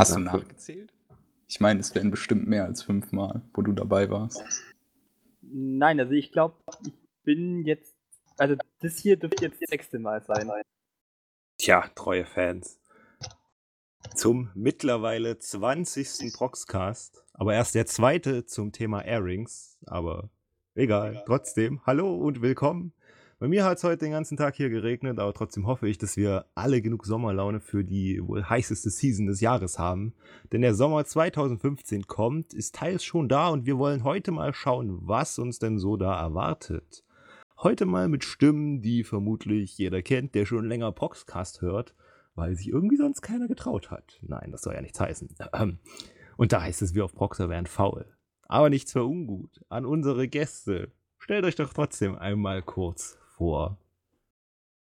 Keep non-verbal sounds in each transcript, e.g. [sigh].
Hast du nachgezählt? Ich meine, es wären bestimmt mehr als fünfmal, wo du dabei warst. Nein, also ich glaube, ich bin jetzt. Also das hier dürfte jetzt das sechste Mal sein. Tja, treue Fans. Zum mittlerweile 20. Proxcast, aber erst der zweite zum Thema Airings, aber egal, trotzdem, hallo und willkommen bei mir hat es heute den ganzen Tag hier geregnet, aber trotzdem hoffe ich, dass wir alle genug Sommerlaune für die wohl heißeste Season des Jahres haben. Denn der Sommer 2015 kommt, ist teils schon da und wir wollen heute mal schauen, was uns denn so da erwartet. Heute mal mit Stimmen, die vermutlich jeder kennt, der schon länger Proxcast hört, weil sich irgendwie sonst keiner getraut hat. Nein, das soll ja nichts heißen. Und da heißt es, wir auf Proxer wären faul. Aber nichts für ungut. An unsere Gäste. Stellt euch doch trotzdem einmal kurz vor.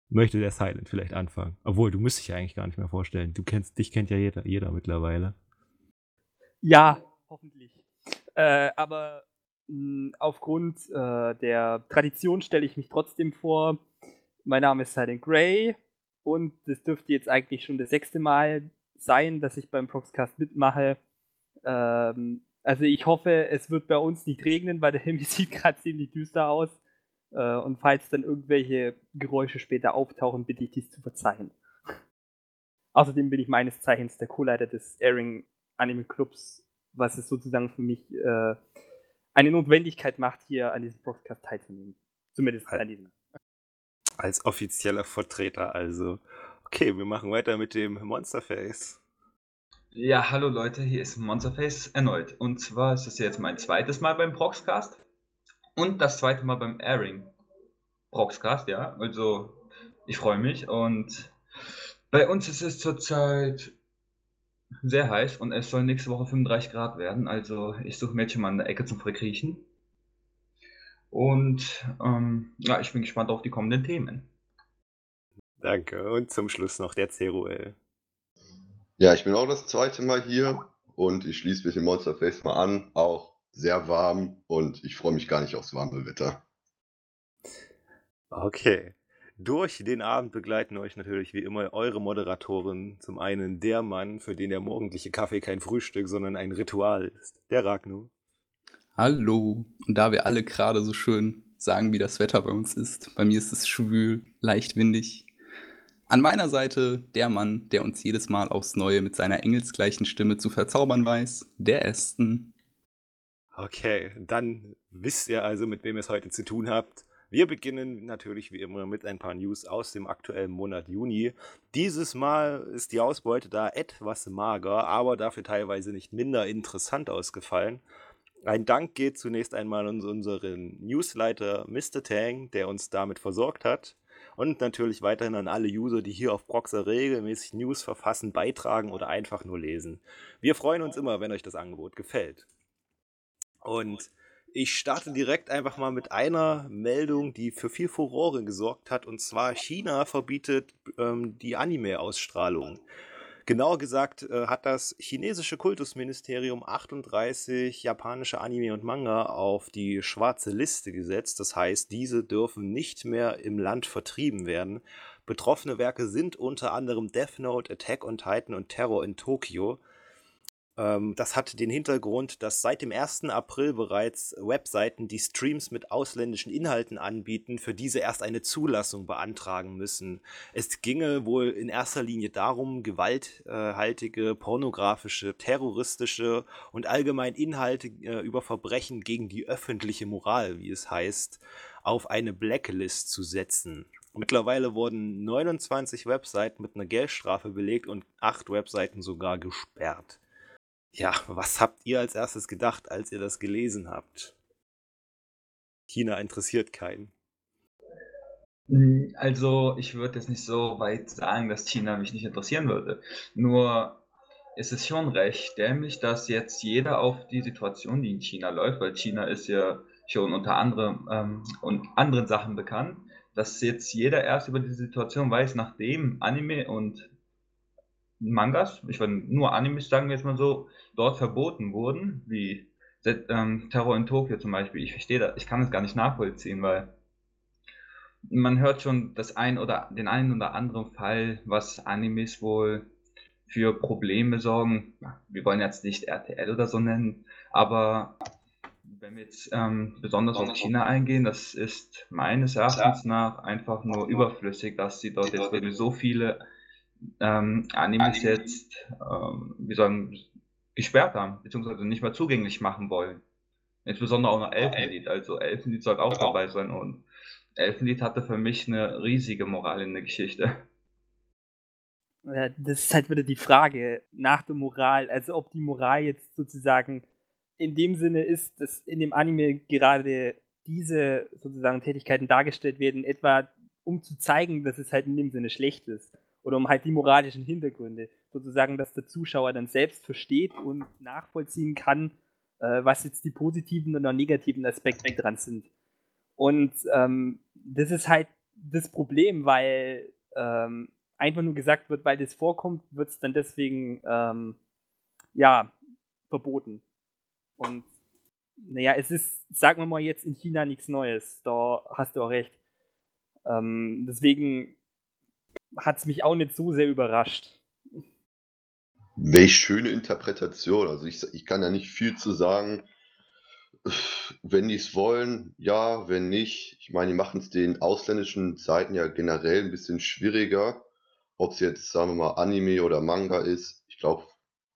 Möchte der Silent vielleicht anfangen? Obwohl, du müsstest dich ja eigentlich gar nicht mehr vorstellen. Du kennst, dich kennt ja jeder, jeder mittlerweile. Ja, hoffentlich. Äh, aber mh, hm, aufgrund äh, der Tradition stelle ich mich trotzdem vor. Mein Name ist Silent Grey und das dürfte jetzt eigentlich schon das sechste Mal sein, dass ich beim Proxcast mitmache. Ähm, also ich hoffe, es wird bei uns nicht regnen, weil der Himmel [laughs] sieht gerade ziemlich düster aus. Äh, und falls dann irgendwelche Geräusche später auftauchen, bitte ich dies zu verzeihen. [laughs] Außerdem bin ich meines Zeichens der Co-Leiter des Airing Anime Clubs, was es sozusagen für mich äh, eine Notwendigkeit macht, hier an diesem Broadcast teilzunehmen. Zumindest an diesem. Als offizieller Vertreter also. Okay, wir machen weiter mit dem Monsterface. Ja, hallo Leute, hier ist Monsterface erneut. Und zwar ist es jetzt mein zweites Mal beim Proxcast. Und das zweite Mal beim Airing. Proxcast, ja. Also, ich freue mich. Und bei uns ist es zurzeit sehr heiß und es soll nächste Woche 35 Grad werden. Also, ich suche mir jetzt schon mal eine Ecke zum Verkriechen. Und ähm, ja, ich bin gespannt auf die kommenden Themen. Danke. Und zum Schluss noch der CROL. Ja, ich bin auch das zweite Mal hier und ich schließe mich dem Monsterface mal an. Auch sehr warm und ich freue mich gar nicht aufs warme Wetter. Okay. Durch den Abend begleiten euch natürlich wie immer eure Moderatoren. Zum einen der Mann, für den der morgendliche Kaffee kein Frühstück, sondern ein Ritual ist. Der Ragnu. Hallo. Und da wir alle gerade so schön sagen, wie das Wetter bei uns ist, bei mir ist es schwül, leicht windig. An meiner Seite der Mann, der uns jedes Mal aufs Neue mit seiner engelsgleichen Stimme zu verzaubern weiß, der Ästen. Okay, dann wisst ihr also, mit wem ihr es heute zu tun habt. Wir beginnen natürlich wie immer mit ein paar News aus dem aktuellen Monat Juni. Dieses Mal ist die Ausbeute da etwas mager, aber dafür teilweise nicht minder interessant ausgefallen. Ein Dank geht zunächst einmal an unseren Newsleiter Mr. Tang, der uns damit versorgt hat. Und natürlich weiterhin an alle User, die hier auf Proxer regelmäßig News verfassen, beitragen oder einfach nur lesen. Wir freuen uns immer, wenn euch das Angebot gefällt. Und ich starte direkt einfach mal mit einer Meldung, die für viel Furore gesorgt hat. Und zwar China verbietet ähm, die Anime-Ausstrahlung. Genauer gesagt äh, hat das chinesische Kultusministerium 38 japanische Anime und Manga auf die schwarze Liste gesetzt. Das heißt, diese dürfen nicht mehr im Land vertrieben werden. Betroffene Werke sind unter anderem Death Note, Attack on Titan und Terror in Tokio. Ähm, das hat den Hintergrund, dass seit dem 1. April bereits Webseiten, die Streams mit ausländischen Inhalten anbieten, für diese erst eine Zulassung beantragen müssen. Es ginge wohl in erster Linie darum, gewalthaltige, pornografische, terroristische und allgemein Inhalte äh, über Verbrechen gegen die öffentliche Moral, wie es heißt, auf eine Blacklist zu setzen. Mittlerweile wurden 29 Webseiten mit einer Geldstrafe belegt und 8 Webseiten sogar gesperrt. Ja, was habt ihr als erstes gedacht, als ihr das gelesen habt? China interessiert keinen. Hm, also, ich würde jetzt nicht so weit sagen, dass China mich nicht interessieren würde. Nur ist es schon recht dämlich, dass jetzt jeder auf die Situation, die in China läuft, weil China ist ja schon unter anderem ähm, und anderen Sachen bekannt, dass jetzt jeder erst über die Situation weiß, nachdem Anime und Mangas, ich würde nur Animes sagen wir jetzt mal so, dort verboten wurden, wie ähm, Terror in Tokio zum Beispiel. Ich verstehe das, ich kann es gar nicht nachvollziehen, weil man hört schon das ein oder den einen oder anderen Fall, was Animes wohl für Probleme sorgen. Wir wollen jetzt nicht RTL oder so nennen, aber wenn wir jetzt ähm, besonders auf China eingehen, das ist meines Erachtens nach einfach nur überflüssig, dass sie dort jetzt wirklich so viele ähm, Animes jetzt, ähm, wie sagen, gesperrt haben, beziehungsweise nicht mehr zugänglich machen wollen. Insbesondere auch noch Elfenlied, also Elfenlied soll auch dabei sein und Elfenlied hatte für mich eine riesige Moral in der Geschichte. Das ist halt wieder die Frage nach der Moral, also ob die Moral jetzt sozusagen in dem Sinne ist, dass in dem Anime gerade diese sozusagen Tätigkeiten dargestellt werden, etwa um zu zeigen, dass es halt in dem Sinne schlecht ist. Oder um halt die moralischen Hintergründe. Sozusagen, dass der Zuschauer dann selbst versteht und nachvollziehen kann, äh, was jetzt die positiven oder negativen Aspekte dran sind. Und ähm, das ist halt das Problem, weil ähm, einfach nur gesagt wird, weil das vorkommt, wird es dann deswegen ähm, ja verboten. Und naja, es ist, sagen wir mal jetzt in China nichts Neues. Da hast du auch recht. Ähm, deswegen hat es mich auch nicht so sehr überrascht. Welch schöne Interpretation. Also ich, ich kann ja nicht viel zu sagen. Wenn die es wollen, ja, wenn nicht. Ich meine, die machen es den ausländischen Seiten ja generell ein bisschen schwieriger. Ob es jetzt, sagen wir mal, Anime oder Manga ist. Ich glaube,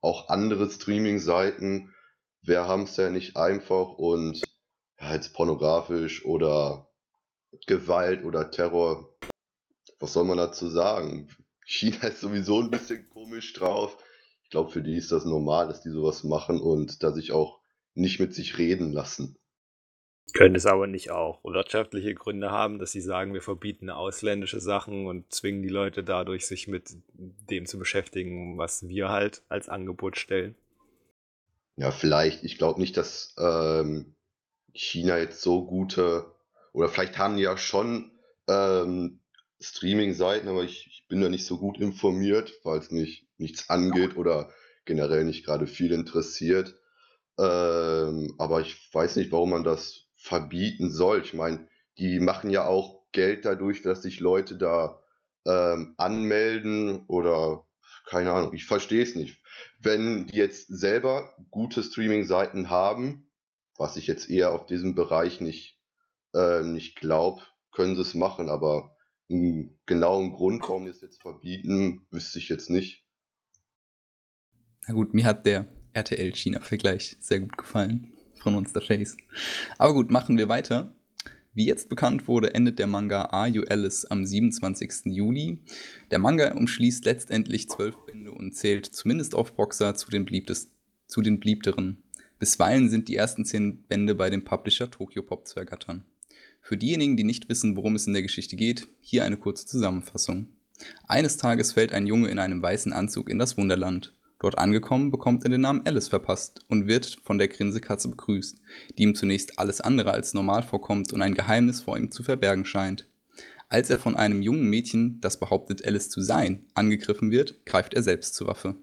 auch andere Streaming-Seiten wir haben es ja nicht einfach und ja, jetzt pornografisch oder Gewalt oder Terror. Was soll man dazu sagen? China ist sowieso ein bisschen komisch drauf. Ich glaube, für die ist das normal, dass die sowas machen und da sich auch nicht mit sich reden lassen. Können es aber nicht auch wirtschaftliche Gründe haben, dass sie sagen, wir verbieten ausländische Sachen und zwingen die Leute dadurch, sich mit dem zu beschäftigen, was wir halt als Angebot stellen? Ja, vielleicht. Ich glaube nicht, dass ähm, China jetzt so gute oder vielleicht haben die ja schon ähm, Streaming-Seiten, aber ich, ich bin da nicht so gut informiert, weil es mich nichts angeht oder generell nicht gerade viel interessiert. Ähm, aber ich weiß nicht, warum man das verbieten soll. Ich meine, die machen ja auch Geld dadurch, dass sich Leute da ähm, anmelden oder keine Ahnung, ich verstehe es nicht wenn die jetzt selber gute Streaming-Seiten haben, was ich jetzt eher auf diesem Bereich nicht, äh, nicht glaube, können sie es machen, aber einen genauen Grund, warum die es jetzt verbieten, wüsste ich jetzt nicht. Na gut, mir hat der RTL-China-Vergleich sehr gut gefallen von Monster Chase. Aber gut, machen wir weiter. Wie jetzt bekannt wurde, endet der Manga Are You Alice am 27. Juli. Der Manga umschließt letztendlich zwölf Bände und zählt zumindest auf Boxer zu den, beliebtes, zu den beliebteren. Bisweilen sind die ersten zehn Bände bei dem Publisher Tokyo Pop zu ergattern. Für diejenigen, die nicht wissen, worum es in der Geschichte geht, hier eine kurze Zusammenfassung. Eines Tages fällt ein Junge in einem weißen Anzug in das Wunderland. Dort angekommen, bekommt er den Namen Alice verpasst und wird von der Grinsekatze begrüßt, die ihm zunächst alles andere als normal vorkommt und ein Geheimnis vor ihm zu verbergen scheint. Als er von einem jungen Mädchen, das behauptet, Alice zu sein, angegriffen wird, greift er selbst zur Waffe.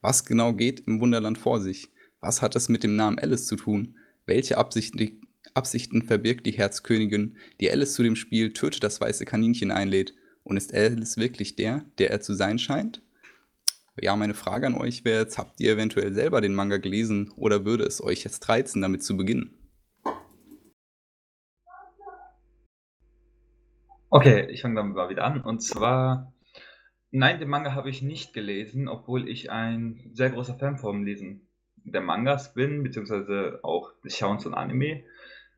Was genau geht im Wunderland vor sich? Was hat es mit dem Namen Alice zu tun? Welche Absichten, Absichten verbirgt die Herzkönigin, die Alice zu dem Spiel Töte das weiße Kaninchen einlädt? Und ist Alice wirklich der, der er zu sein scheint? Ja, meine Frage an euch wäre jetzt, habt ihr eventuell selber den Manga gelesen oder würde es euch jetzt reizen, damit zu beginnen? Okay, ich fange dann mal wieder an. Und zwar, nein, den Manga habe ich nicht gelesen, obwohl ich ein sehr großer Fan vom Lesen der Mangas bin, beziehungsweise auch des Schauens von Anime.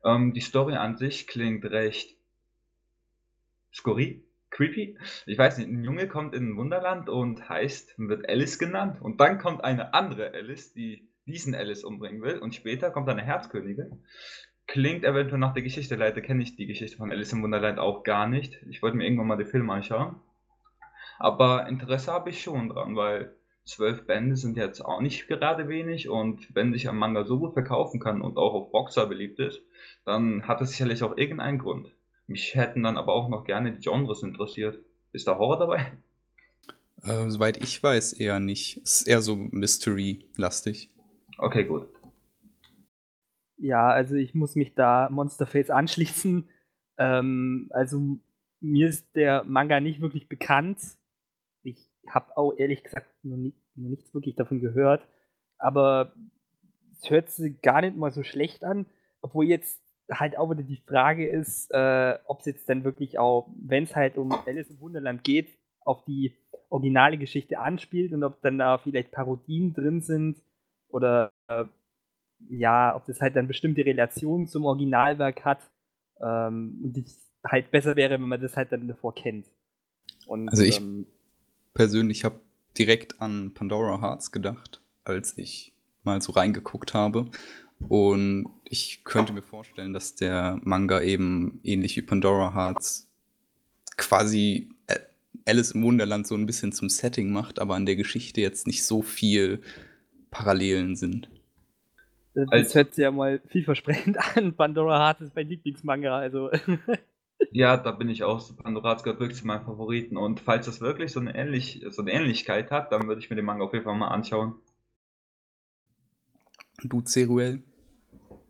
Ähm, die Story an sich klingt recht skurril, creepy. Ich weiß nicht, ein Junge kommt in ein Wunderland und heißt, wird Alice genannt. Und dann kommt eine andere Alice, die diesen Alice umbringen will. Und später kommt eine Herzkönigin. Klingt eventuell nach der Geschichte. Leider kenne ich die Geschichte von Alice im Wunderland auch gar nicht. Ich wollte mir irgendwann mal den Film anschauen. Aber Interesse habe ich schon dran, weil zwölf Bände sind jetzt auch nicht gerade wenig. Und wenn sich ein Manga so gut verkaufen kann und auch auf Boxer beliebt ist, dann hat es sicherlich auch irgendeinen Grund. Mich hätten dann aber auch noch gerne die Genres interessiert. Ist da Horror dabei? Äh, soweit ich weiß, eher nicht. Es ist eher so Mystery-lastig. Okay, gut. Ja, also ich muss mich da Monsterface anschließen. Ähm, also mir ist der Manga nicht wirklich bekannt. Ich habe auch ehrlich gesagt noch nie, nichts wirklich davon gehört. Aber es hört sich gar nicht mal so schlecht an, obwohl jetzt halt auch wieder die Frage ist, äh, ob es jetzt dann wirklich auch, wenn es halt um Alice im Wunderland geht, auf die originale Geschichte anspielt und ob dann da vielleicht Parodien drin sind oder äh, ja, ob das halt dann bestimmte Relationen zum Originalwerk hat ähm, und es halt besser wäre, wenn man das halt dann davor kennt. Und, also ich ähm, persönlich habe direkt an Pandora Hearts gedacht, als ich mal so reingeguckt habe. Und ich könnte mir vorstellen, dass der Manga eben ähnlich wie Pandora Hearts quasi äh, Alice im Wunderland so ein bisschen zum Setting macht, aber an der Geschichte jetzt nicht so viel Parallelen sind. Das Als, hört sich ja mal vielversprechend [laughs] an. Pandora Hearts ist mein Lieblingsmanga, also. [laughs] ja, da bin ich auch. Hearts gehört wirklich zu meinen Favoriten. Und falls das wirklich so eine, Ähnlich so eine Ähnlichkeit hat, dann würde ich mir den Manga auf jeden Fall mal anschauen. Du, Ceruel?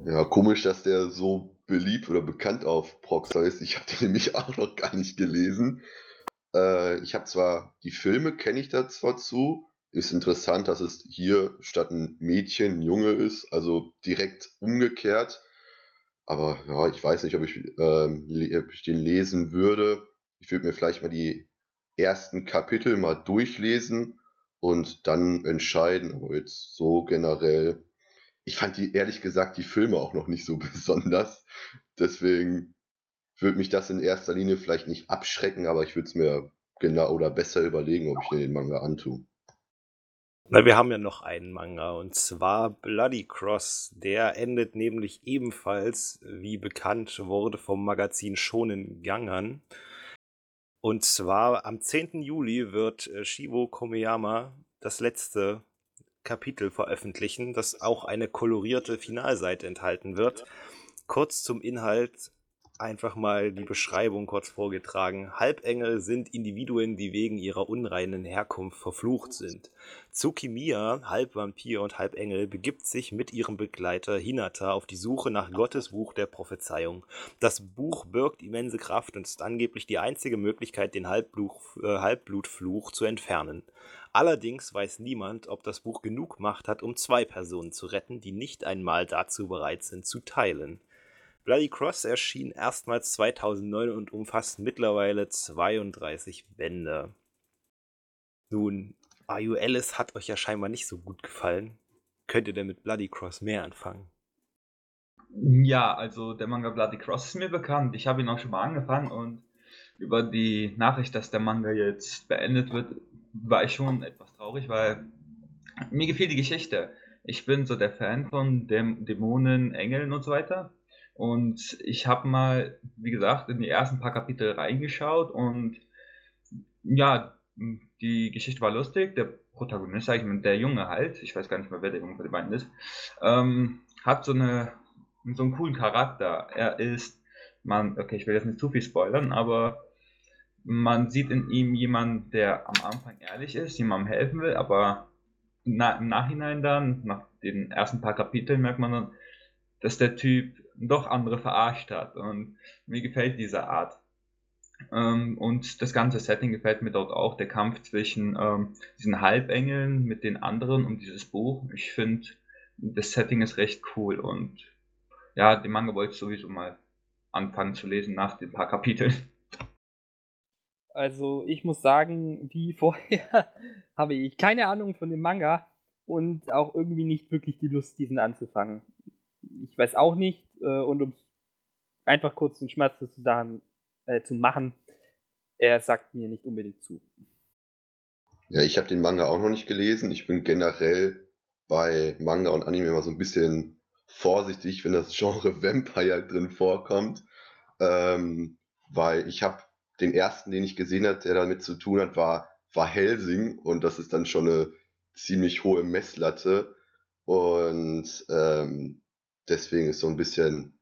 Ja, komisch, dass der so beliebt oder bekannt auf Proxer ist. Ich habe den nämlich [laughs] auch noch gar nicht gelesen. Äh, ich habe zwar die Filme, kenne ich da zwar zu. Ist interessant, dass es hier statt ein Mädchen ein Junge ist, also direkt umgekehrt. Aber ja, ich weiß nicht, ob ich, ähm, ob ich den lesen würde. Ich würde mir vielleicht mal die ersten Kapitel mal durchlesen und dann entscheiden. Aber jetzt so generell ich fand die, ehrlich gesagt, die Filme auch noch nicht so [laughs] besonders. Deswegen würde mich das in erster Linie vielleicht nicht abschrecken, aber ich würde es mir genau oder besser überlegen, ob ich den Manga antue. Na, wir haben ja noch einen Manga und zwar Bloody Cross. Der endet nämlich ebenfalls, wie bekannt wurde, vom Magazin Shonen Gangan. Und zwar am 10. Juli wird äh, Shivo Komeyama das letzte Kapitel veröffentlichen, das auch eine kolorierte Finalseite enthalten wird. Kurz zum Inhalt einfach mal die Beschreibung kurz vorgetragen. Halbengel sind Individuen, die wegen ihrer unreinen Herkunft verflucht sind. Tsukimiya, halb Vampir und halb Engel, begibt sich mit ihrem Begleiter Hinata auf die Suche nach Gottes Buch der Prophezeiung. Das Buch birgt immense Kraft und ist angeblich die einzige Möglichkeit, den Halbblut, äh, Halbblutfluch zu entfernen. Allerdings weiß niemand, ob das Buch genug Macht hat, um zwei Personen zu retten, die nicht einmal dazu bereit sind zu teilen. Bloody Cross erschien erstmals 2009 und umfasst mittlerweile 32 Bände. Nun, You Alice hat euch ja scheinbar nicht so gut gefallen. Könnt ihr denn mit Bloody Cross mehr anfangen? Ja, also der Manga Bloody Cross ist mir bekannt. Ich habe ihn auch schon mal angefangen und über die Nachricht, dass der Manga jetzt beendet wird, war ich schon etwas traurig, weil mir gefiel die Geschichte. Ich bin so der Fan von Däm Dämonen, Engeln und so weiter. Und ich habe mal, wie gesagt, in die ersten paar Kapitel reingeschaut und ja, die Geschichte war lustig. Der Protagonist, sag ich mal, der Junge halt, ich weiß gar nicht mehr, wer der Junge von den beiden ist, ähm, hat so, eine, so einen coolen Charakter. Er ist, man, okay, ich will jetzt nicht zu viel spoilern, aber man sieht in ihm jemanden, der am Anfang ehrlich ist, jemandem helfen will, aber na, im Nachhinein dann, nach den ersten paar Kapiteln, merkt man dann, dass der Typ doch andere verarscht hat. Und mir gefällt diese Art. Ähm, und das ganze Setting gefällt mir dort auch. Der Kampf zwischen ähm, diesen Halbengeln mit den anderen und dieses Buch. Ich finde, das Setting ist recht cool. Und ja, den Manga wollte ich sowieso mal anfangen zu lesen nach den paar Kapiteln. Also ich muss sagen, wie [laughs] vorher habe ich keine Ahnung von dem Manga und auch irgendwie nicht wirklich die Lust, diesen anzufangen. Ich weiß auch nicht, äh, und um einfach kurz den Schmerz zu, sagen, äh, zu machen, er sagt mir nicht unbedingt zu. Ja, ich habe den Manga auch noch nicht gelesen. Ich bin generell bei Manga und Anime immer so ein bisschen vorsichtig, wenn das Genre [laughs] Vampire drin vorkommt, ähm, weil ich habe den ersten, den ich gesehen habe, der damit zu tun hat, war, war Helsing und das ist dann schon eine ziemlich hohe Messlatte und ähm, deswegen ist so ein bisschen,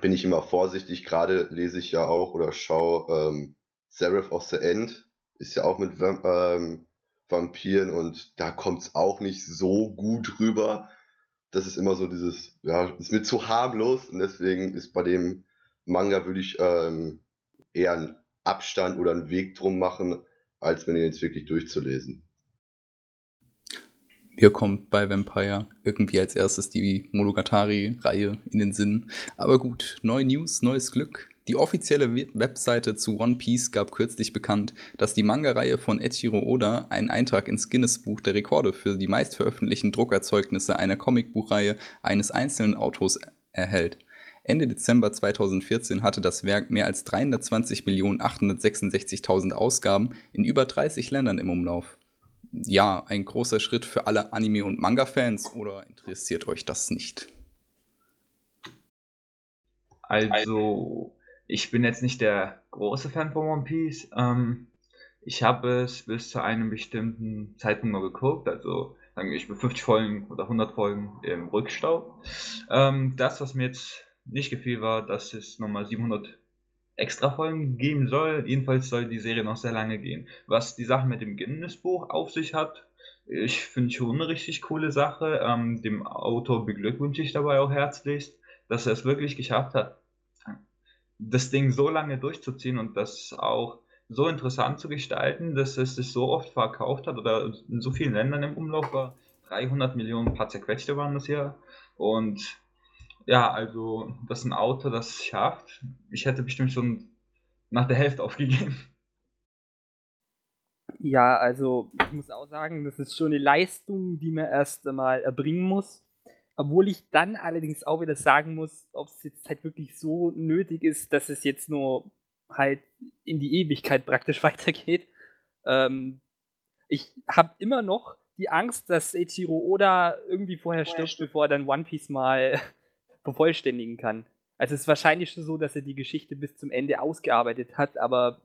bin ich immer vorsichtig, gerade lese ich ja auch oder schaue ähm, Seraph of the End, ist ja auch mit ähm, Vampiren und da kommt es auch nicht so gut rüber. Das ist immer so dieses, ja, ist mir zu harmlos und deswegen ist bei dem Manga würde ich ähm, eher einen Abstand oder einen Weg drum machen, als mir den jetzt wirklich durchzulesen. Mir kommt bei Vampire irgendwie als erstes die Monogatari-Reihe in den Sinn. Aber gut, neue News, neues Glück. Die offizielle Webseite zu One Piece gab kürzlich bekannt, dass die Manga-Reihe von Eiichiro Oda einen Eintrag ins Guinness-Buch der Rekorde für die meistveröffentlichten Druckerzeugnisse einer Comicbuchreihe eines einzelnen Autors erhält. Ende Dezember 2014 hatte das Werk mehr als 320.866.000 Ausgaben in über 30 Ländern im Umlauf ja, ein großer Schritt für alle Anime- und Manga-Fans oder interessiert euch das nicht? Also, ich bin jetzt nicht der große Fan von One Piece. Ähm, ich habe es bis zu einem bestimmten Zeitpunkt mal geguckt, also sagen wir, ich bin 50 Folgen oder 100 Folgen im Rückstau. Ähm, das, was mir jetzt nicht gefiel, war, dass es nochmal 700 extra Folgen geben soll. Jedenfalls soll die Serie noch sehr lange gehen. Was die Sache mit dem Guinness-Buch auf sich hat, ich finde schon eine richtig coole Sache. Ähm, dem Autor beglückwünsche ich dabei auch herzlichst, dass er es wirklich geschafft hat, das Ding so lange durchzuziehen und das auch so interessant zu gestalten, dass es sich so oft verkauft hat oder in so vielen Ländern im Umlauf war. 300 Millionen paar zerquetschte waren das hier. Und ja, also, dass ein Auto das schafft, ich hätte bestimmt schon nach der Hälfte [laughs] aufgegeben. Ja, also ich muss auch sagen, das ist schon eine Leistung, die man erst einmal erbringen muss. Obwohl ich dann allerdings auch wieder sagen muss, ob es jetzt halt wirklich so nötig ist, dass es jetzt nur halt in die Ewigkeit praktisch [laughs] weitergeht. Ähm, ich habe immer noch die Angst, dass Eiichiro Oda irgendwie vorher stirbt, bevor er dann One Piece mal vervollständigen kann. Also es ist wahrscheinlich schon so, dass er die Geschichte bis zum Ende ausgearbeitet hat, aber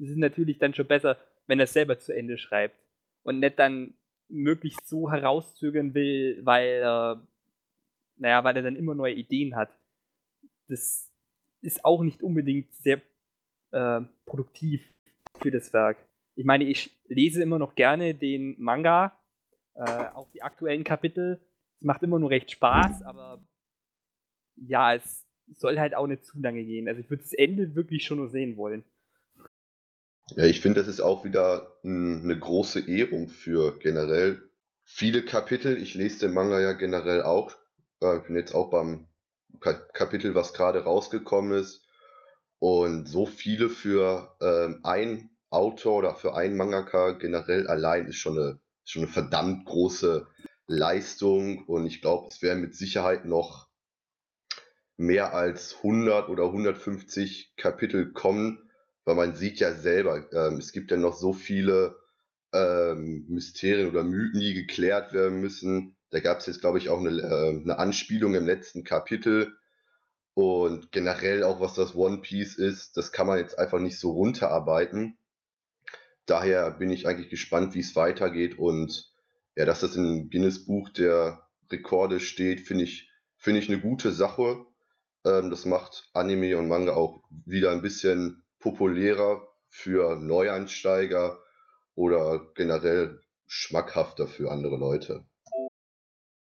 es ist natürlich dann schon besser, wenn er es selber zu Ende schreibt und nicht dann möglichst so herauszögern will, weil er, naja, weil er dann immer neue Ideen hat. Das ist auch nicht unbedingt sehr äh, produktiv für das Werk. Ich meine, ich lese immer noch gerne den Manga, äh, auch die aktuellen Kapitel. Es macht immer nur recht Spaß, aber ja, es soll halt auch nicht zu lange gehen. Also ich würde das Ende wirklich schon nur sehen wollen. Ja, ich finde, das ist auch wieder eine große Ehrung für generell viele Kapitel. Ich lese den Manga ja generell auch. Äh, ich bin jetzt auch beim Kapitel, was gerade rausgekommen ist. Und so viele für ähm, ein Autor oder für einen Mangaka generell allein ist schon eine, schon eine verdammt große Leistung. Und ich glaube, es werden mit Sicherheit noch mehr als 100 oder 150 Kapitel kommen, weil man sieht ja selber, ähm, es gibt ja noch so viele ähm, Mysterien oder Mythen, die geklärt werden müssen. Da gab es jetzt, glaube ich, auch eine, äh, eine Anspielung im letzten Kapitel. Und generell auch, was das One Piece ist, das kann man jetzt einfach nicht so runterarbeiten. Daher bin ich eigentlich gespannt, wie es weitergeht. Und ja, dass das im Guinness-Buch der Rekorde steht, finde ich, finde ich eine gute Sache. Ähm, das macht Anime und Manga auch wieder ein bisschen populärer für Neueinsteiger oder generell schmackhafter für andere Leute.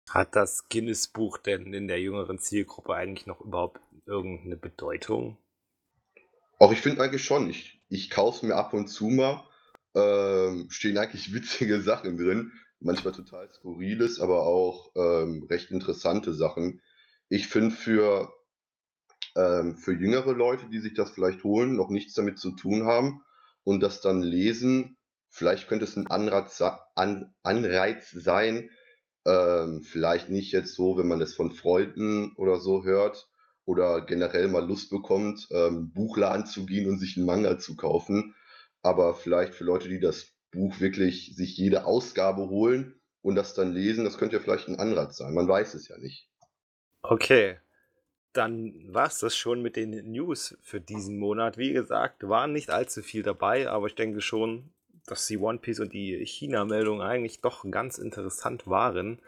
Hat das Guinness-Buch denn in der jüngeren Zielgruppe eigentlich noch überhaupt irgendeine Bedeutung? Auch ich finde eigentlich schon. Ich, ich kaufe es mir ab und zu mal. Ähm, stehen eigentlich witzige [laughs] Sachen drin. Manchmal total skurriles, aber auch ähm, recht interessante Sachen. Ich finde für ähm, für jüngere Leute, die sich das vielleicht holen, noch nichts damit zu tun haben und das dann lesen, vielleicht könnte es ein Anreiz, An Anreiz sein, ähm, vielleicht nicht jetzt so, wenn man es von Freunden oder so hört oder generell mal Lust bekommt, ähm, Buchladen zu gehen und sich einen Manga zu kaufen, aber vielleicht für Leute, die das Buch wirklich sich jede Ausgabe holen und das dann lesen, das könnte ja vielleicht ein Anreiz sein. Man weiß es ja nicht. Okay, dann war es das schon mit den News für diesen Monat. Wie gesagt, waren nicht allzu viel dabei, aber ich denke schon, dass die One Piece und die China-Meldung eigentlich doch ganz interessant waren.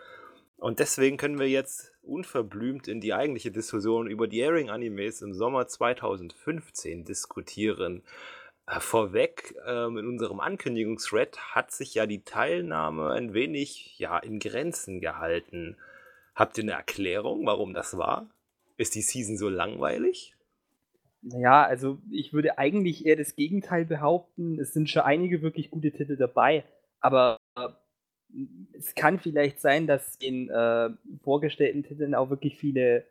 Und deswegen können wir jetzt unverblümt in die eigentliche Diskussion über die Airing-Animes im Sommer 2015 diskutieren. Äh, vorweg, ähm, in unserem Ankündigungsthread hat sich ja die Teilnahme ein wenig ja, in Grenzen gehalten. Habt ihr eine Erklärung, warum das war? Ist die Season so langweilig? Naja, also ich würde eigentlich eher das Gegenteil behaupten. Es sind schon einige wirklich gute Titel dabei, aber es kann vielleicht sein, dass in äh, vorgestellten Titeln auch wirklich viele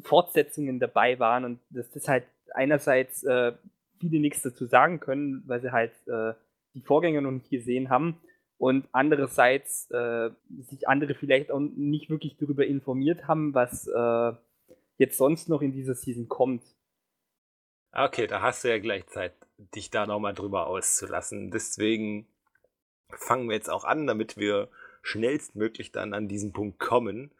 Fortsetzungen dabei waren und dass das halt einerseits äh, viele nichts dazu sagen können, weil sie halt äh, die Vorgänger noch nicht gesehen haben und andererseits äh, sich andere vielleicht auch nicht wirklich darüber informiert haben, was äh, jetzt sonst noch in dieser Season kommt. Okay, da hast du ja gleich Zeit, dich da nochmal drüber auszulassen. Deswegen fangen wir jetzt auch an, damit wir schnellstmöglich dann an diesen Punkt kommen.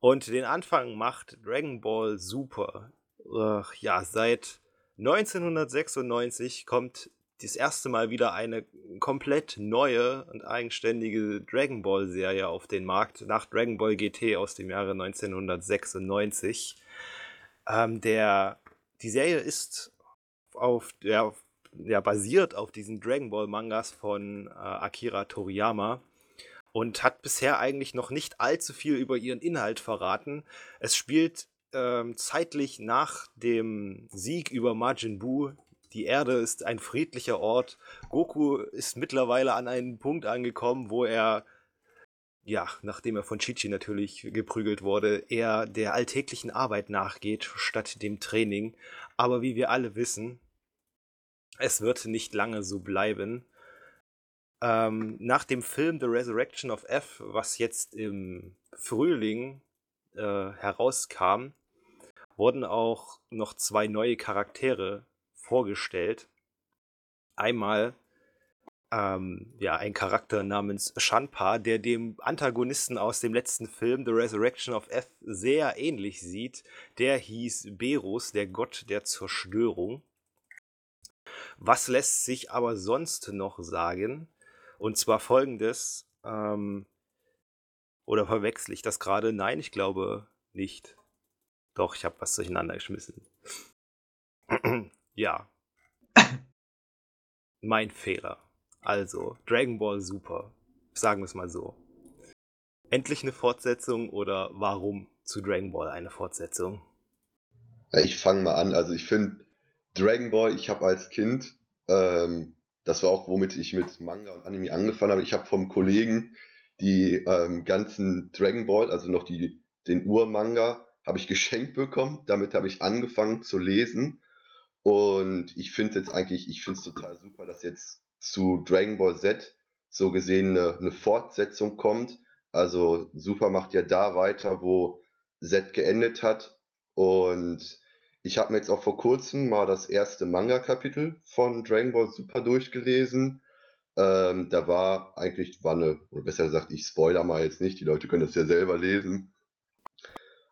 Und den Anfang macht Dragon Ball Super. Äh, ja, seit 1996 kommt das erste Mal wieder eine komplett neue und eigenständige Dragon Ball Serie auf den Markt, nach Dragon Ball GT aus dem Jahre 1996. Ähm, der, die Serie ist auf, ja, ja, basiert auf diesen Dragon Ball Mangas von äh, Akira Toriyama und hat bisher eigentlich noch nicht allzu viel über ihren Inhalt verraten. Es spielt ähm, zeitlich nach dem Sieg über Majin Buu. Die Erde ist ein friedlicher Ort. Goku ist mittlerweile an einen Punkt angekommen, wo er, ja, nachdem er von Chichi natürlich geprügelt wurde, eher der alltäglichen Arbeit nachgeht, statt dem Training. Aber wie wir alle wissen, es wird nicht lange so bleiben. Ähm, nach dem Film The Resurrection of F, was jetzt im Frühling äh, herauskam, wurden auch noch zwei neue Charaktere vorgestellt. Einmal ähm, ja, ein Charakter namens Shanpa, der dem Antagonisten aus dem letzten Film The Resurrection of F sehr ähnlich sieht. Der hieß Berus, der Gott der Zerstörung. Was lässt sich aber sonst noch sagen? Und zwar folgendes. Ähm, oder verwechsel ich das gerade? Nein, ich glaube nicht. Doch, ich habe was durcheinander geschmissen. [clears throat] ja. [coughs] mein Fehler. Also, Dragon Ball Super. Sagen wir es mal so. Endlich eine Fortsetzung oder warum zu Dragon Ball eine Fortsetzung? Ja, ich fange mal an. Also ich finde Dragon Ball, ich habe als Kind, ähm, das war auch, womit ich mit Manga und Anime angefangen habe. Ich habe vom Kollegen die ähm, ganzen Dragon Ball, also noch die, den Ur-Manga, habe ich geschenkt bekommen. Damit habe ich angefangen zu lesen. Und ich finde es jetzt eigentlich, ich finde es total super, dass jetzt zu Dragon Ball Z so gesehen eine, eine Fortsetzung kommt. Also Super macht ja da weiter, wo Z geendet hat. Und ich habe mir jetzt auch vor kurzem mal das erste Manga-Kapitel von Dragon Ball Super durchgelesen. Ähm, da war eigentlich, war eine, oder besser gesagt, ich spoiler mal jetzt nicht, die Leute können das ja selber lesen.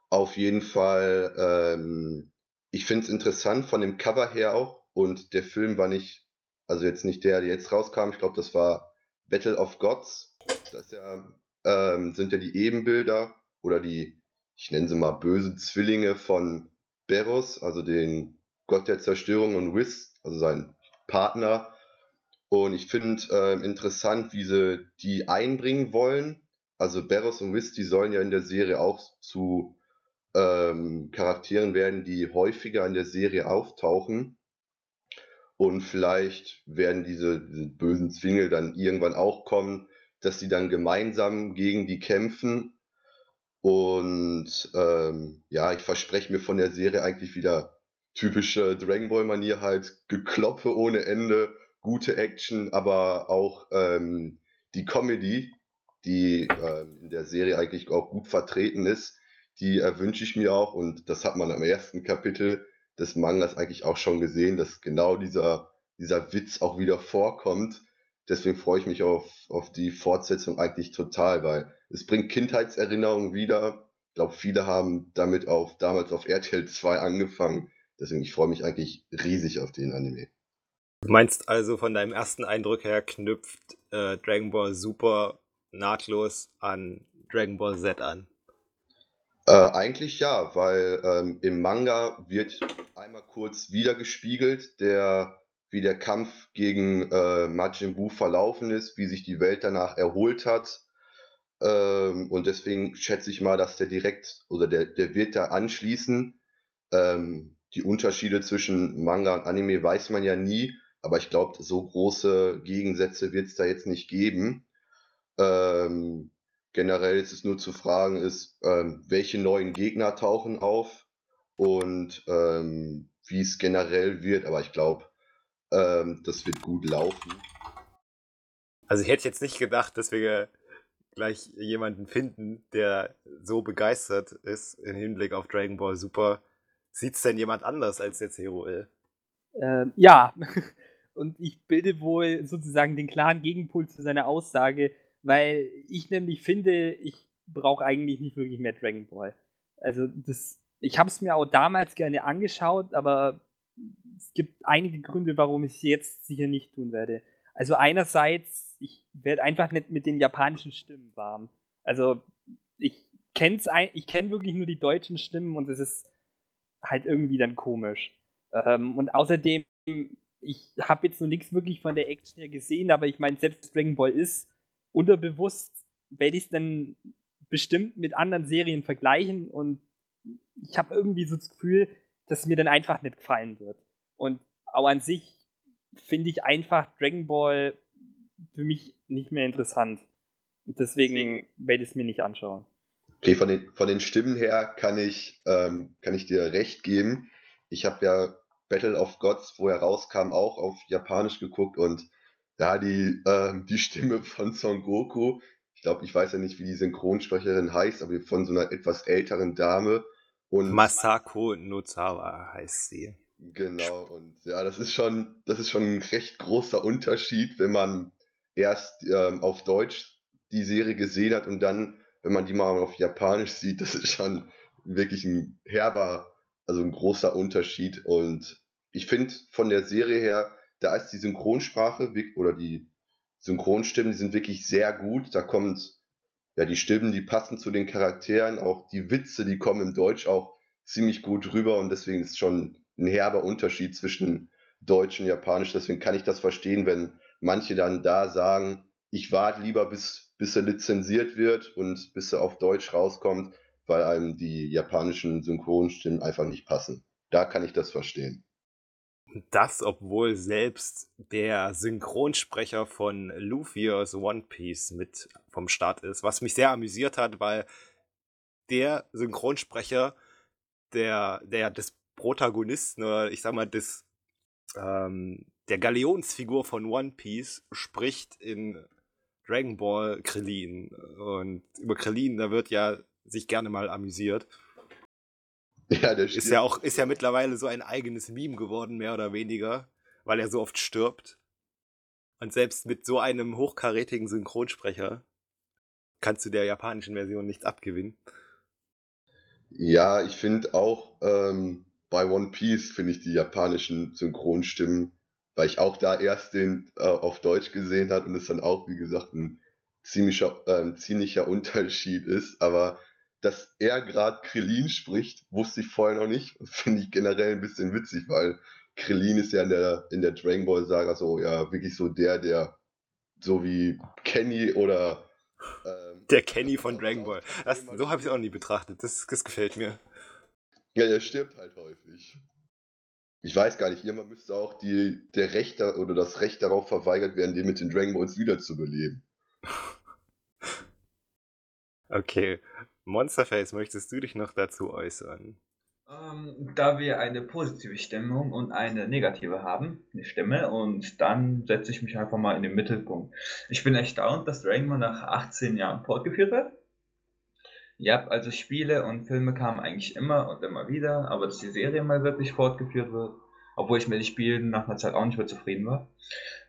Auf jeden Fall, ähm, ich finde es interessant von dem Cover her auch. Und der Film war nicht, also jetzt nicht der, der jetzt rauskam, ich glaube, das war Battle of Gods. Das ja, ähm, sind ja die Ebenbilder oder die, ich nenne sie mal böse Zwillinge von Beros, also den Gott der Zerstörung und Whis, also sein Partner. Und ich finde äh, interessant, wie sie die einbringen wollen. Also Beros und Whis, die sollen ja in der Serie auch zu ähm, Charakteren werden, die häufiger in der Serie auftauchen. Und vielleicht werden diese, diese bösen Zwingel dann irgendwann auch kommen, dass sie dann gemeinsam gegen die kämpfen. Und ähm, ja, ich verspreche mir von der Serie eigentlich wieder typische Dragon Ball Manier halt. Gekloppe ohne Ende, gute Action, aber auch ähm, die Comedy, die ähm, in der Serie eigentlich auch gut vertreten ist, die erwünsche ich mir auch. Und das hat man am ersten Kapitel des Mangas eigentlich auch schon gesehen, dass genau dieser, dieser Witz auch wieder vorkommt. Deswegen freue ich mich auf, auf die Fortsetzung eigentlich total, weil es bringt Kindheitserinnerungen wieder. Ich glaube, viele haben damit auf, damals auf RTL 2 angefangen. Deswegen, ich freue mich eigentlich riesig auf den Anime. Du meinst also, von deinem ersten Eindruck her knüpft äh, Dragon Ball Super nahtlos an Dragon Ball Z an? Äh, eigentlich ja, weil ähm, im Manga wird einmal kurz wiedergespiegelt, der, wie der Kampf gegen äh, Majin Buu verlaufen ist, wie sich die Welt danach erholt hat ähm, und deswegen schätze ich mal, dass der direkt oder der, der wird da anschließen. Ähm, die Unterschiede zwischen Manga und Anime weiß man ja nie, aber ich glaube, so große Gegensätze wird es da jetzt nicht geben. Ähm, generell ist es nur zu fragen, ist, ähm, welche neuen Gegner tauchen auf und ähm, wie es generell wird. Aber ich glaube, ähm, das wird gut laufen. Also ich hätte jetzt nicht gedacht, dass wir gleich jemanden finden, der so begeistert ist im Hinblick auf Dragon Ball Super. Sieht es denn jemand anders als der CROL? Ähm, ja, [laughs] und ich bilde wohl sozusagen den klaren Gegenpol zu seiner Aussage, weil ich nämlich finde, ich brauche eigentlich nicht wirklich mehr Dragon Ball. Also das, ich habe es mir auch damals gerne angeschaut, aber es gibt einige Gründe, warum ich es jetzt sicher nicht tun werde. Also einerseits, ich werde einfach nicht mit den japanischen Stimmen warm. Also ich kenne ich kenne wirklich nur die deutschen Stimmen und es ist halt irgendwie dann komisch. Ähm, und außerdem, ich habe jetzt noch nichts wirklich von der Action her gesehen, aber ich meine, selbst Dragon Ball ist unterbewusst, werde ich es dann bestimmt mit anderen Serien vergleichen und ich habe irgendwie so das Gefühl, dass es mir dann einfach nicht gefallen wird. Und auch an sich finde ich einfach Dragon Ball für mich nicht mehr interessant. Und deswegen werde ich es mir nicht anschauen. Okay, von den, von den Stimmen her kann ich, ähm, kann ich dir recht geben. Ich habe ja Battle of Gods, wo er rauskam, auch auf Japanisch geguckt und da die, äh, die Stimme von Son Goku, ich glaube, ich weiß ja nicht, wie die Synchronsprecherin heißt, aber von so einer etwas älteren Dame. Und Masako Nozawa heißt sie. Genau, und ja, das ist schon, das ist schon ein recht großer Unterschied, wenn man erst ähm, auf Deutsch die Serie gesehen hat und dann, wenn man die mal auf Japanisch sieht, das ist schon wirklich ein herber, also ein großer Unterschied. Und ich finde von der Serie her, da ist die Synchronsprache oder die Synchronstimmen, die sind wirklich sehr gut. Da kommt ja die Stimmen, die passen zu den Charakteren, auch die Witze, die kommen im Deutsch auch ziemlich gut rüber und deswegen ist schon ein herber Unterschied zwischen Deutsch und Japanisch. Deswegen kann ich das verstehen, wenn manche dann da sagen, ich warte lieber, bis, bis er lizenziert wird und bis er auf Deutsch rauskommt, weil einem die japanischen Synchronstimmen einfach nicht passen. Da kann ich das verstehen. Das, obwohl selbst der Synchronsprecher von Luffy One Piece mit vom Start ist, was mich sehr amüsiert hat, weil der Synchronsprecher, der, der des Protagonisten oder ich sag mal des ähm, der Galeonsfigur von One Piece spricht in Dragon Ball Krillin. Und über Krillin, da wird ja sich gerne mal amüsiert. [laughs] Ja, der ist ja auch ist ja mittlerweile so ein eigenes Meme geworden, mehr oder weniger, weil er so oft stirbt. Und selbst mit so einem hochkarätigen Synchronsprecher kannst du der japanischen Version nichts abgewinnen. Ja, ich finde auch, ähm, bei One Piece finde ich die japanischen Synchronstimmen, weil ich auch da erst den äh, auf Deutsch gesehen habe und es dann auch, wie gesagt, ein ziemlicher, äh, ziemlicher Unterschied ist. Aber dass er gerade Krillin spricht, wusste ich vorher noch nicht. Finde ich generell ein bisschen witzig, weil Krillin ist ja in der, in der Dragon Ball Saga so, ja, wirklich so der, der so wie Kenny oder. Ähm, der Kenny von Dragon Ball. Das, so habe ich es auch nie betrachtet. Das, das gefällt mir. Ja, der stirbt halt häufig. Ich weiß gar nicht, jemand müsste auch die, der Recht oder das Recht darauf verweigert werden, den mit den Dragon Balls wiederzubeleben. [laughs] Okay. Monsterface, möchtest du dich noch dazu äußern? Ähm, da wir eine positive Stimmung und eine negative haben, eine Stimme, und dann setze ich mich einfach mal in den Mittelpunkt. Ich bin erstaunt, dass Dragon nach 18 Jahren fortgeführt wird. Ja, also Spiele und Filme kamen eigentlich immer und immer wieder, aber dass die Serie mal wirklich fortgeführt wird, obwohl ich mit den Spielen nach einer Zeit auch nicht mehr zufrieden war.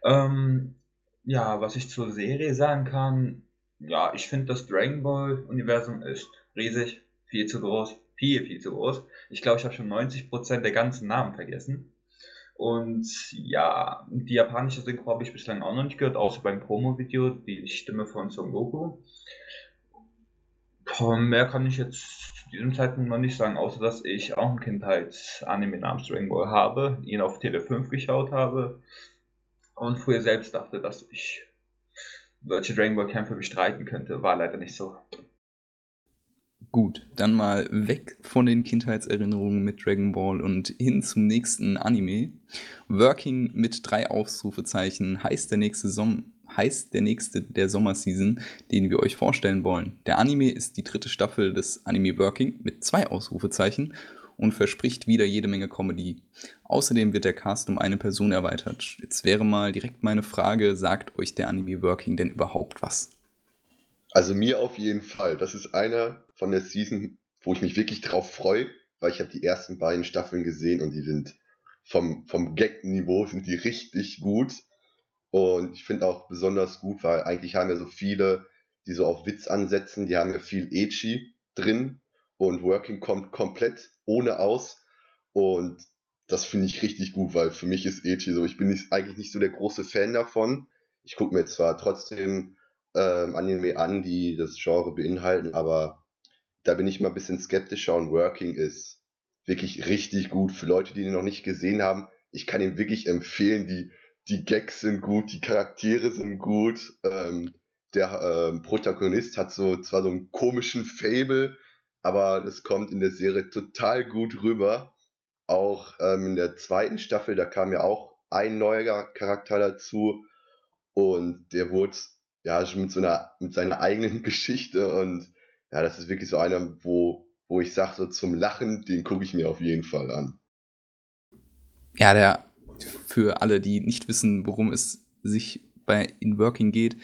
Ähm, ja, was ich zur Serie sagen kann, ja, ich finde das Dragon Ball Universum ist riesig, viel zu groß, viel, viel zu groß. Ich glaube, ich habe schon 90% der ganzen Namen vergessen. Und ja, die japanische Synchro habe ich bislang auch noch nicht gehört, außer beim Promo-Video, die Stimme von Son Goku. Mehr kann ich jetzt zu diesem Zeitpunkt noch nicht sagen, außer dass ich auch ein Kindheitsanime namens Dragon Ball habe, ihn auf Tele 5 geschaut habe und früher selbst dachte, dass ich solche Dragon Ball Kämpfe bestreiten könnte. War leider nicht so. Gut, dann mal weg von den Kindheitserinnerungen mit Dragon Ball und hin zum nächsten Anime. Working mit drei Ausrufezeichen heißt der nächste, Som heißt der nächste der Sommerseason, den wir euch vorstellen wollen. Der Anime ist die dritte Staffel des Anime Working mit zwei Ausrufezeichen und verspricht wieder jede Menge Comedy. Außerdem wird der Cast um eine Person erweitert. Jetzt wäre mal direkt meine Frage, sagt euch der Anime Working denn überhaupt was? Also mir auf jeden Fall. Das ist einer von der Season, wo ich mich wirklich drauf freue, weil ich habe die ersten beiden Staffeln gesehen und die sind vom, vom Gag-Niveau sind die richtig gut. Und ich finde auch besonders gut, weil eigentlich haben wir so viele, die so auf Witz ansetzen, die haben ja viel Echi drin und Working kommt komplett ohne aus. Und das finde ich richtig gut, weil für mich ist Echi so, ich bin nicht, eigentlich nicht so der große Fan davon. Ich gucke mir zwar trotzdem ähm, Anime an, die das Genre beinhalten, aber da bin ich mal ein bisschen skeptischer und Working ist wirklich richtig gut. Für Leute, die ihn noch nicht gesehen haben, ich kann ihn wirklich empfehlen. Die, die Gags sind gut, die Charaktere sind gut. Ähm, der ähm, Protagonist hat so zwar so einen komischen Fable, aber das kommt in der Serie total gut rüber. Auch ähm, in der zweiten Staffel, da kam ja auch ein neuer Charakter dazu und der wurde ja schon mit so einer mit seiner eigenen [laughs] Geschichte und ja, das ist wirklich so einer, wo, wo ich sage, so zum Lachen, den gucke ich mir auf jeden Fall an. Ja, der für alle, die nicht wissen, worum es sich bei In Working geht,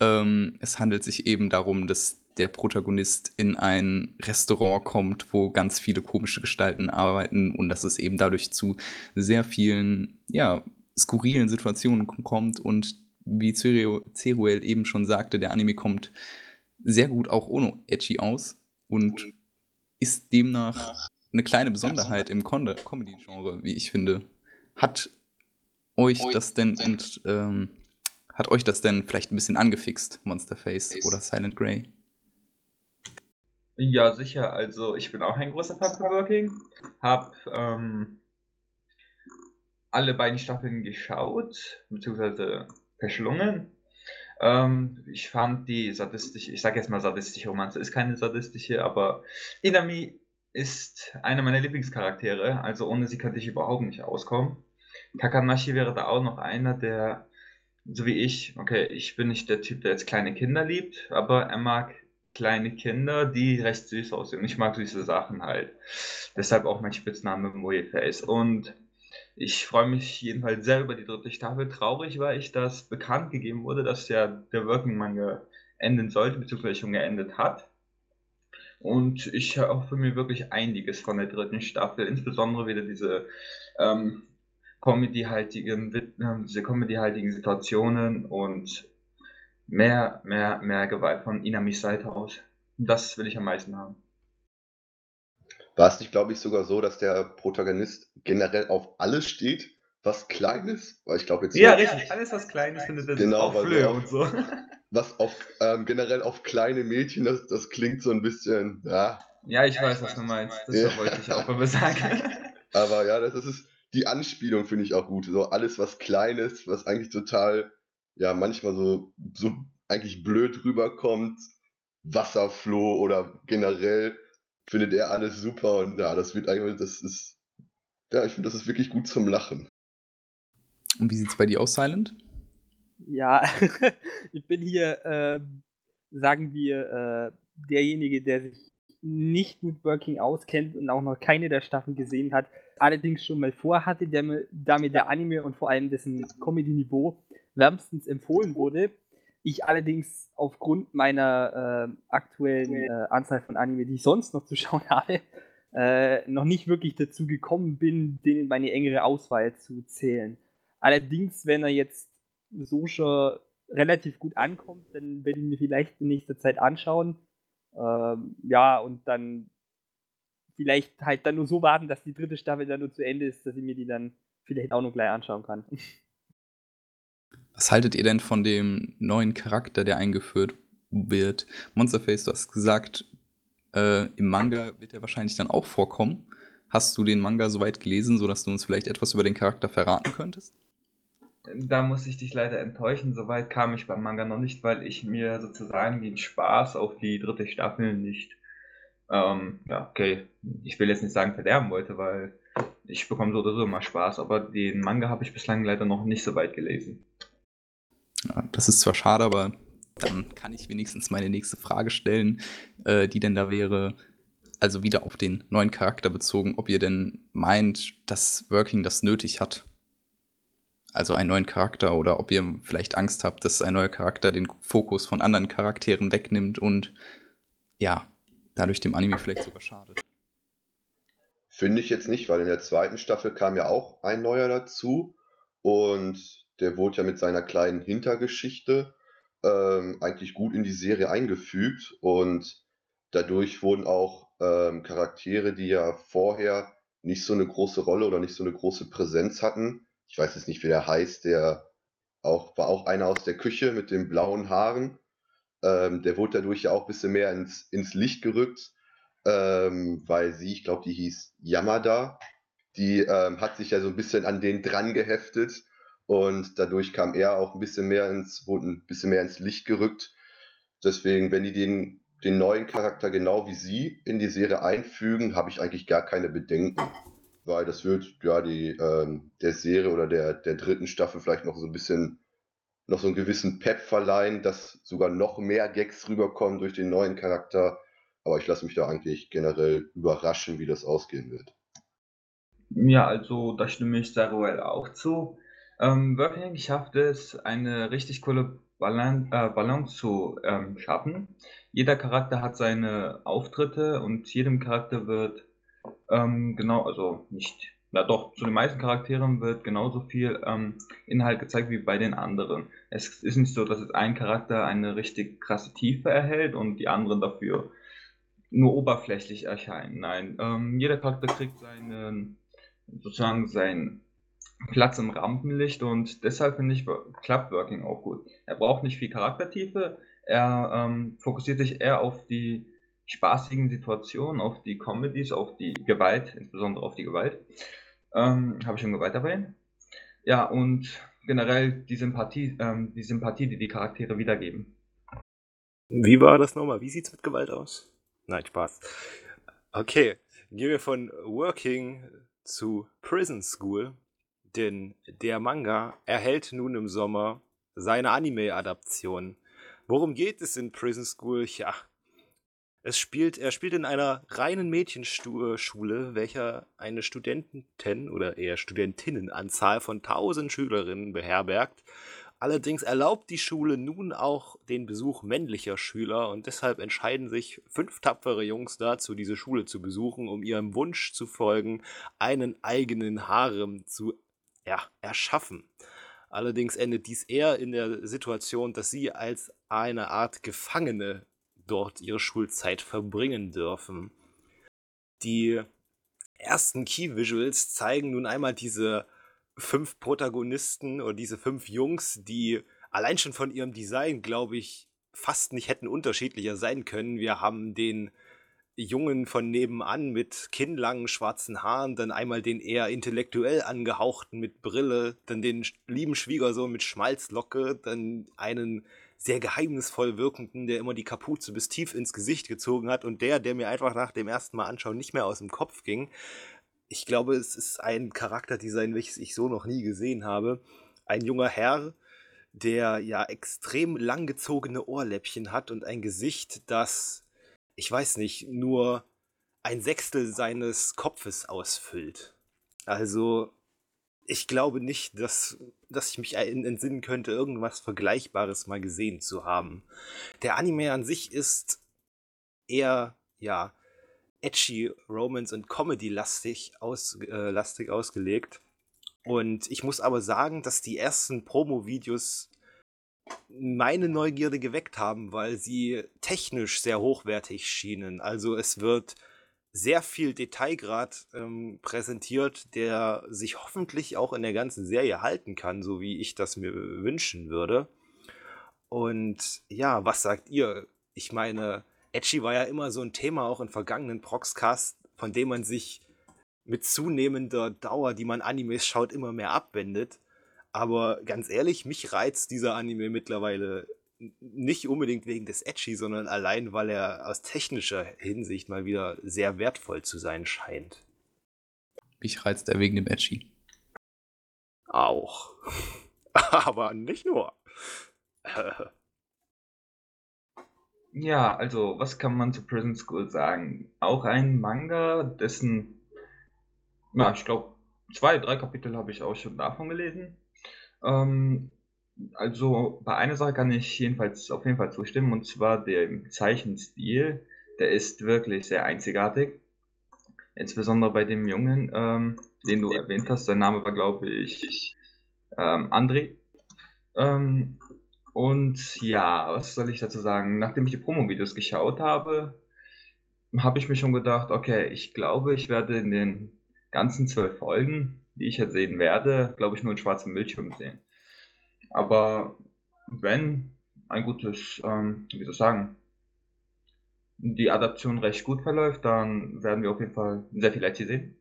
ähm, es handelt sich eben darum, dass der Protagonist in ein Restaurant kommt, wo ganz viele komische Gestalten arbeiten und dass es eben dadurch zu sehr vielen, ja, skurrilen Situationen kommt und wie Ceruel eben schon sagte, der Anime kommt sehr gut auch ohne Edgy aus und ist demnach eine kleine Besonderheit im Comedy-Genre, wie ich finde. Hat euch das denn und ähm, hat euch das denn vielleicht ein bisschen angefixt, Monsterface oder Silent Grey? Ja, sicher. Also ich bin auch ein großer Fan von Working. Hab ähm, alle beiden Staffeln geschaut, beziehungsweise verschlungen. Ähm, ich fand die sadistische, ich sage jetzt mal sadistische Romanze, ist keine sadistische, aber Inami ist einer meiner Lieblingscharaktere, also ohne sie könnte ich überhaupt nicht auskommen. Takanashi wäre da auch noch einer, der, so wie ich, okay, ich bin nicht der Typ, der jetzt kleine Kinder liebt, aber er mag kleine Kinder, die recht süß aussehen. Ich mag süße Sachen halt. Deshalb auch mein Spitzname Moe Face. Und ich freue mich jedenfalls sehr über die dritte Staffel. Traurig war ich, dass bekannt gegeben wurde, dass ja der Working Manga enden sollte, beziehungsweise schon geendet hat. Und ich hoffe mir wirklich einiges von der dritten Staffel, insbesondere wieder diese ähm, Comedy-haltigen, äh, diese Situationen und mehr, mehr, mehr Gewalt von Inamis Seite aus. Das will ich am meisten haben. War es nicht, glaube ich, sogar so, dass der Protagonist generell auf alles steht, was klein ist? Weil ich glaube jetzt. Ja, richtig. Alles, was klein ist, findet er genau, auch Flöhe und so. [laughs] Was auf ähm, generell auf kleine Mädchen, das, das klingt so ein bisschen. Ja, ja ich weiß, was du meinst. Das ja. wollte ich auch [laughs] mal sagen. Aber ja, das ist die Anspielung, finde ich auch gut. So alles, was klein ist, was eigentlich total, ja, manchmal so, so eigentlich blöd rüberkommt. Wasserfloh oder generell findet er alles super und ja, das wird eigentlich, das ist, ja, ich finde, das ist wirklich gut zum Lachen. Und wie sieht es bei dir aus, Silent? Ja, [laughs] ich bin hier, äh, sagen wir, äh, derjenige, der sich nicht mit Working auskennt und auch noch keine der Staffeln gesehen hat, allerdings schon mal vorhatte, der, da mir der Anime und vor allem dessen Comedy-Niveau wärmstens empfohlen wurde, ich allerdings aufgrund meiner äh, aktuellen äh, Anzahl von Anime, die ich sonst noch zu schauen [laughs] habe, äh, noch nicht wirklich dazu gekommen bin, den in meine engere Auswahl zu zählen. Allerdings, wenn er jetzt so schon relativ gut ankommt, dann werde ich mir vielleicht in nächster Zeit anschauen. Ähm, ja, und dann vielleicht halt dann nur so warten, dass die dritte Staffel dann nur zu Ende ist, dass ich mir die dann vielleicht auch noch gleich anschauen kann. [laughs] Was haltet ihr denn von dem neuen Charakter, der eingeführt wird? Monsterface, du hast gesagt, äh, im Manga wird er wahrscheinlich dann auch vorkommen. Hast du den Manga soweit gelesen, sodass du uns vielleicht etwas über den Charakter verraten könntest? Da muss ich dich leider enttäuschen. Soweit kam ich beim Manga noch nicht, weil ich mir sozusagen den Spaß auf die dritte Staffel nicht, ähm, ja, okay, ich will jetzt nicht sagen verderben wollte, weil ich bekomme so oder so immer Spaß, aber den Manga habe ich bislang leider noch nicht so weit gelesen. Ja, das ist zwar schade, aber dann kann ich wenigstens meine nächste Frage stellen, äh, die denn da wäre, also wieder auf den neuen Charakter bezogen, ob ihr denn meint, dass Working das nötig hat. Also einen neuen Charakter oder ob ihr vielleicht Angst habt, dass ein neuer Charakter den Fokus von anderen Charakteren wegnimmt und ja, dadurch dem Anime vielleicht sogar schadet. Finde ich jetzt nicht, weil in der zweiten Staffel kam ja auch ein neuer dazu und der wurde ja mit seiner kleinen Hintergeschichte ähm, eigentlich gut in die Serie eingefügt und dadurch wurden auch ähm, Charaktere, die ja vorher nicht so eine große Rolle oder nicht so eine große Präsenz hatten. Ich weiß jetzt nicht, wie der heißt, der auch, war auch einer aus der Küche mit den blauen Haaren. Ähm, der wurde dadurch ja auch ein bisschen mehr ins, ins Licht gerückt, ähm, weil sie, ich glaube, die hieß Yamada, die ähm, hat sich ja so ein bisschen an den dran geheftet und dadurch kam er auch ein bisschen mehr ins, wurde ein bisschen mehr ins Licht gerückt. Deswegen, wenn die den, den neuen Charakter genau wie sie in die Serie einfügen, habe ich eigentlich gar keine Bedenken. Weil das wird ja die, ähm, der Serie oder der, der dritten Staffel vielleicht noch so ein bisschen, noch so einen gewissen Pep verleihen, dass sogar noch mehr Gags rüberkommen durch den neuen Charakter. Aber ich lasse mich da eigentlich generell überraschen, wie das ausgehen wird. Ja, also da stimme ich Saruel auch zu. Ähm, Working schafft es, eine richtig coole Balan äh, Balance zu ähm, schaffen. Jeder Charakter hat seine Auftritte und jedem Charakter wird ähm, genau, also nicht, na doch, zu den meisten Charakteren wird genauso viel ähm, Inhalt gezeigt wie bei den anderen. Es ist nicht so, dass jetzt ein Charakter eine richtig krasse Tiefe erhält und die anderen dafür nur oberflächlich erscheinen. Nein, ähm, jeder Charakter kriegt seinen, sozusagen seinen Platz im Rampenlicht und deshalb finde ich Working auch gut. Er braucht nicht viel Charaktertiefe, er ähm, fokussiert sich eher auf die spaßigen Situationen, auf die Comedies, auf die Gewalt, insbesondere auf die Gewalt. Ähm, Habe ich schon Gewalt erwähnt? Ja, und generell die Sympathie, ähm, die Sympathie, die die Charaktere wiedergeben. Wie war das nochmal? Wie sieht's mit Gewalt aus? Nein, Spaß. Okay, gehen wir von Working zu Prison School. Denn der Manga erhält nun im Sommer seine Anime-Adaption. Worum geht es in Prison School? Ja, es spielt, er spielt in einer reinen Mädchenschule, welcher eine Studenten- oder eher Studentinnenanzahl von 1000 Schülerinnen beherbergt. Allerdings erlaubt die Schule nun auch den Besuch männlicher Schüler und deshalb entscheiden sich fünf tapfere Jungs dazu, diese Schule zu besuchen, um ihrem Wunsch zu folgen, einen eigenen Harem zu ja, erschaffen. Allerdings endet dies eher in der Situation, dass sie als eine Art Gefangene dort ihre Schulzeit verbringen dürfen. Die ersten Key Visuals zeigen nun einmal diese fünf Protagonisten oder diese fünf Jungs, die allein schon von ihrem Design, glaube ich, fast nicht hätten unterschiedlicher sein können. Wir haben den Jungen von nebenan mit kinnlangen schwarzen Haaren, dann einmal den eher intellektuell angehauchten mit Brille, dann den lieben Schwiegersohn mit Schmalzlocke, dann einen sehr geheimnisvoll wirkenden, der immer die Kapuze bis tief ins Gesicht gezogen hat und der, der mir einfach nach dem ersten Mal anschauen nicht mehr aus dem Kopf ging. Ich glaube, es ist ein Charakterdesign, welches ich so noch nie gesehen habe. Ein junger Herr, der ja extrem langgezogene Ohrläppchen hat und ein Gesicht, das ich weiß nicht, nur ein Sechstel seines Kopfes ausfüllt. Also, ich glaube nicht, dass, dass ich mich entsinnen könnte, irgendwas Vergleichbares mal gesehen zu haben. Der Anime an sich ist eher, ja, edgy, Romance und Comedy-lastig aus, äh, lastig ausgelegt. Und ich muss aber sagen, dass die ersten Promo-Videos meine Neugierde geweckt haben, weil sie technisch sehr hochwertig schienen. Also es wird sehr viel Detailgrad ähm, präsentiert, der sich hoffentlich auch in der ganzen Serie halten kann, so wie ich das mir wünschen würde. Und ja, was sagt ihr? Ich meine, Edgy war ja immer so ein Thema auch in vergangenen Proxcasts, von dem man sich mit zunehmender Dauer, die man Animes schaut, immer mehr abwendet. Aber ganz ehrlich, mich reizt dieser Anime mittlerweile nicht unbedingt wegen des Edgy, sondern allein, weil er aus technischer Hinsicht mal wieder sehr wertvoll zu sein scheint. Mich reizt er wegen dem Edgy. Auch. [laughs] Aber nicht nur. [laughs] Ja, also, was kann man zu Prison School sagen? Auch ein Manga, dessen, ja, ich glaube, zwei, drei Kapitel habe ich auch schon davon gelesen. Ähm, also, bei einer Sache kann ich jedenfalls auf jeden Fall zustimmen, und zwar der Zeichenstil, der ist wirklich sehr einzigartig. Insbesondere bei dem Jungen, ähm, den du erwähnt hast, sein Name war, glaube ich, ähm, André. Ähm, und ja, was soll ich dazu sagen? Nachdem ich die Promo-Videos geschaut habe, habe ich mir schon gedacht, okay, ich glaube, ich werde in den ganzen zwölf Folgen, die ich jetzt sehen werde, glaube ich, nur einen schwarzen Bildschirm sehen. Aber wenn ein gutes, ähm, wie soll ich sagen, die Adaption recht gut verläuft, dann werden wir auf jeden Fall sehr viel Letty sehen.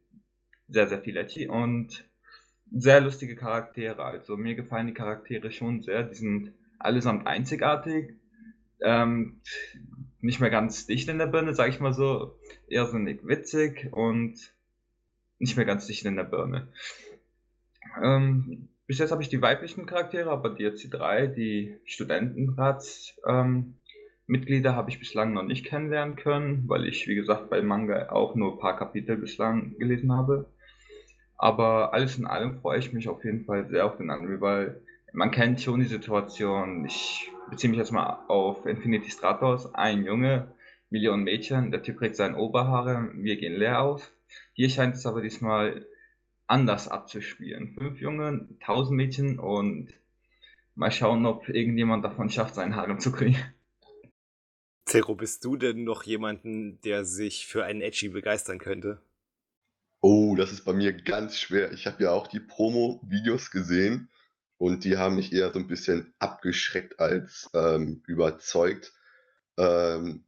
Sehr, sehr viel Letty und sehr lustige Charaktere. Also mir gefallen die Charaktere schon sehr. Die sind allesamt einzigartig. Ähm, nicht mehr ganz dicht in der Birne, sag ich mal so. Nicht witzig und nicht mehr ganz dicht in der Birne. Ähm, bis jetzt habe ich die weiblichen Charaktere, aber die jetzt die drei, die Studentenratsmitglieder, ähm, habe ich bislang noch nicht kennenlernen können, weil ich, wie gesagt, bei Manga auch nur ein paar Kapitel bislang gelesen habe. Aber alles in allem freue ich mich auf jeden Fall sehr auf den Anime, weil man kennt schon die Situation. Ich beziehe mich jetzt mal auf Infinity Stratos. Ein Junge, Millionen Mädchen, der Typ kriegt seine Oberhaare, wir gehen leer auf. Hier scheint es aber diesmal anders abzuspielen. Fünf Junge, tausend Mädchen und mal schauen, ob irgendjemand davon schafft, seinen Haaren zu kriegen. Zero, bist du denn noch jemanden, der sich für einen Edgy begeistern könnte? Oh, das ist bei mir ganz schwer. Ich habe ja auch die Promo-Videos gesehen und die haben mich eher so ein bisschen abgeschreckt als, ähm, überzeugt. Ähm,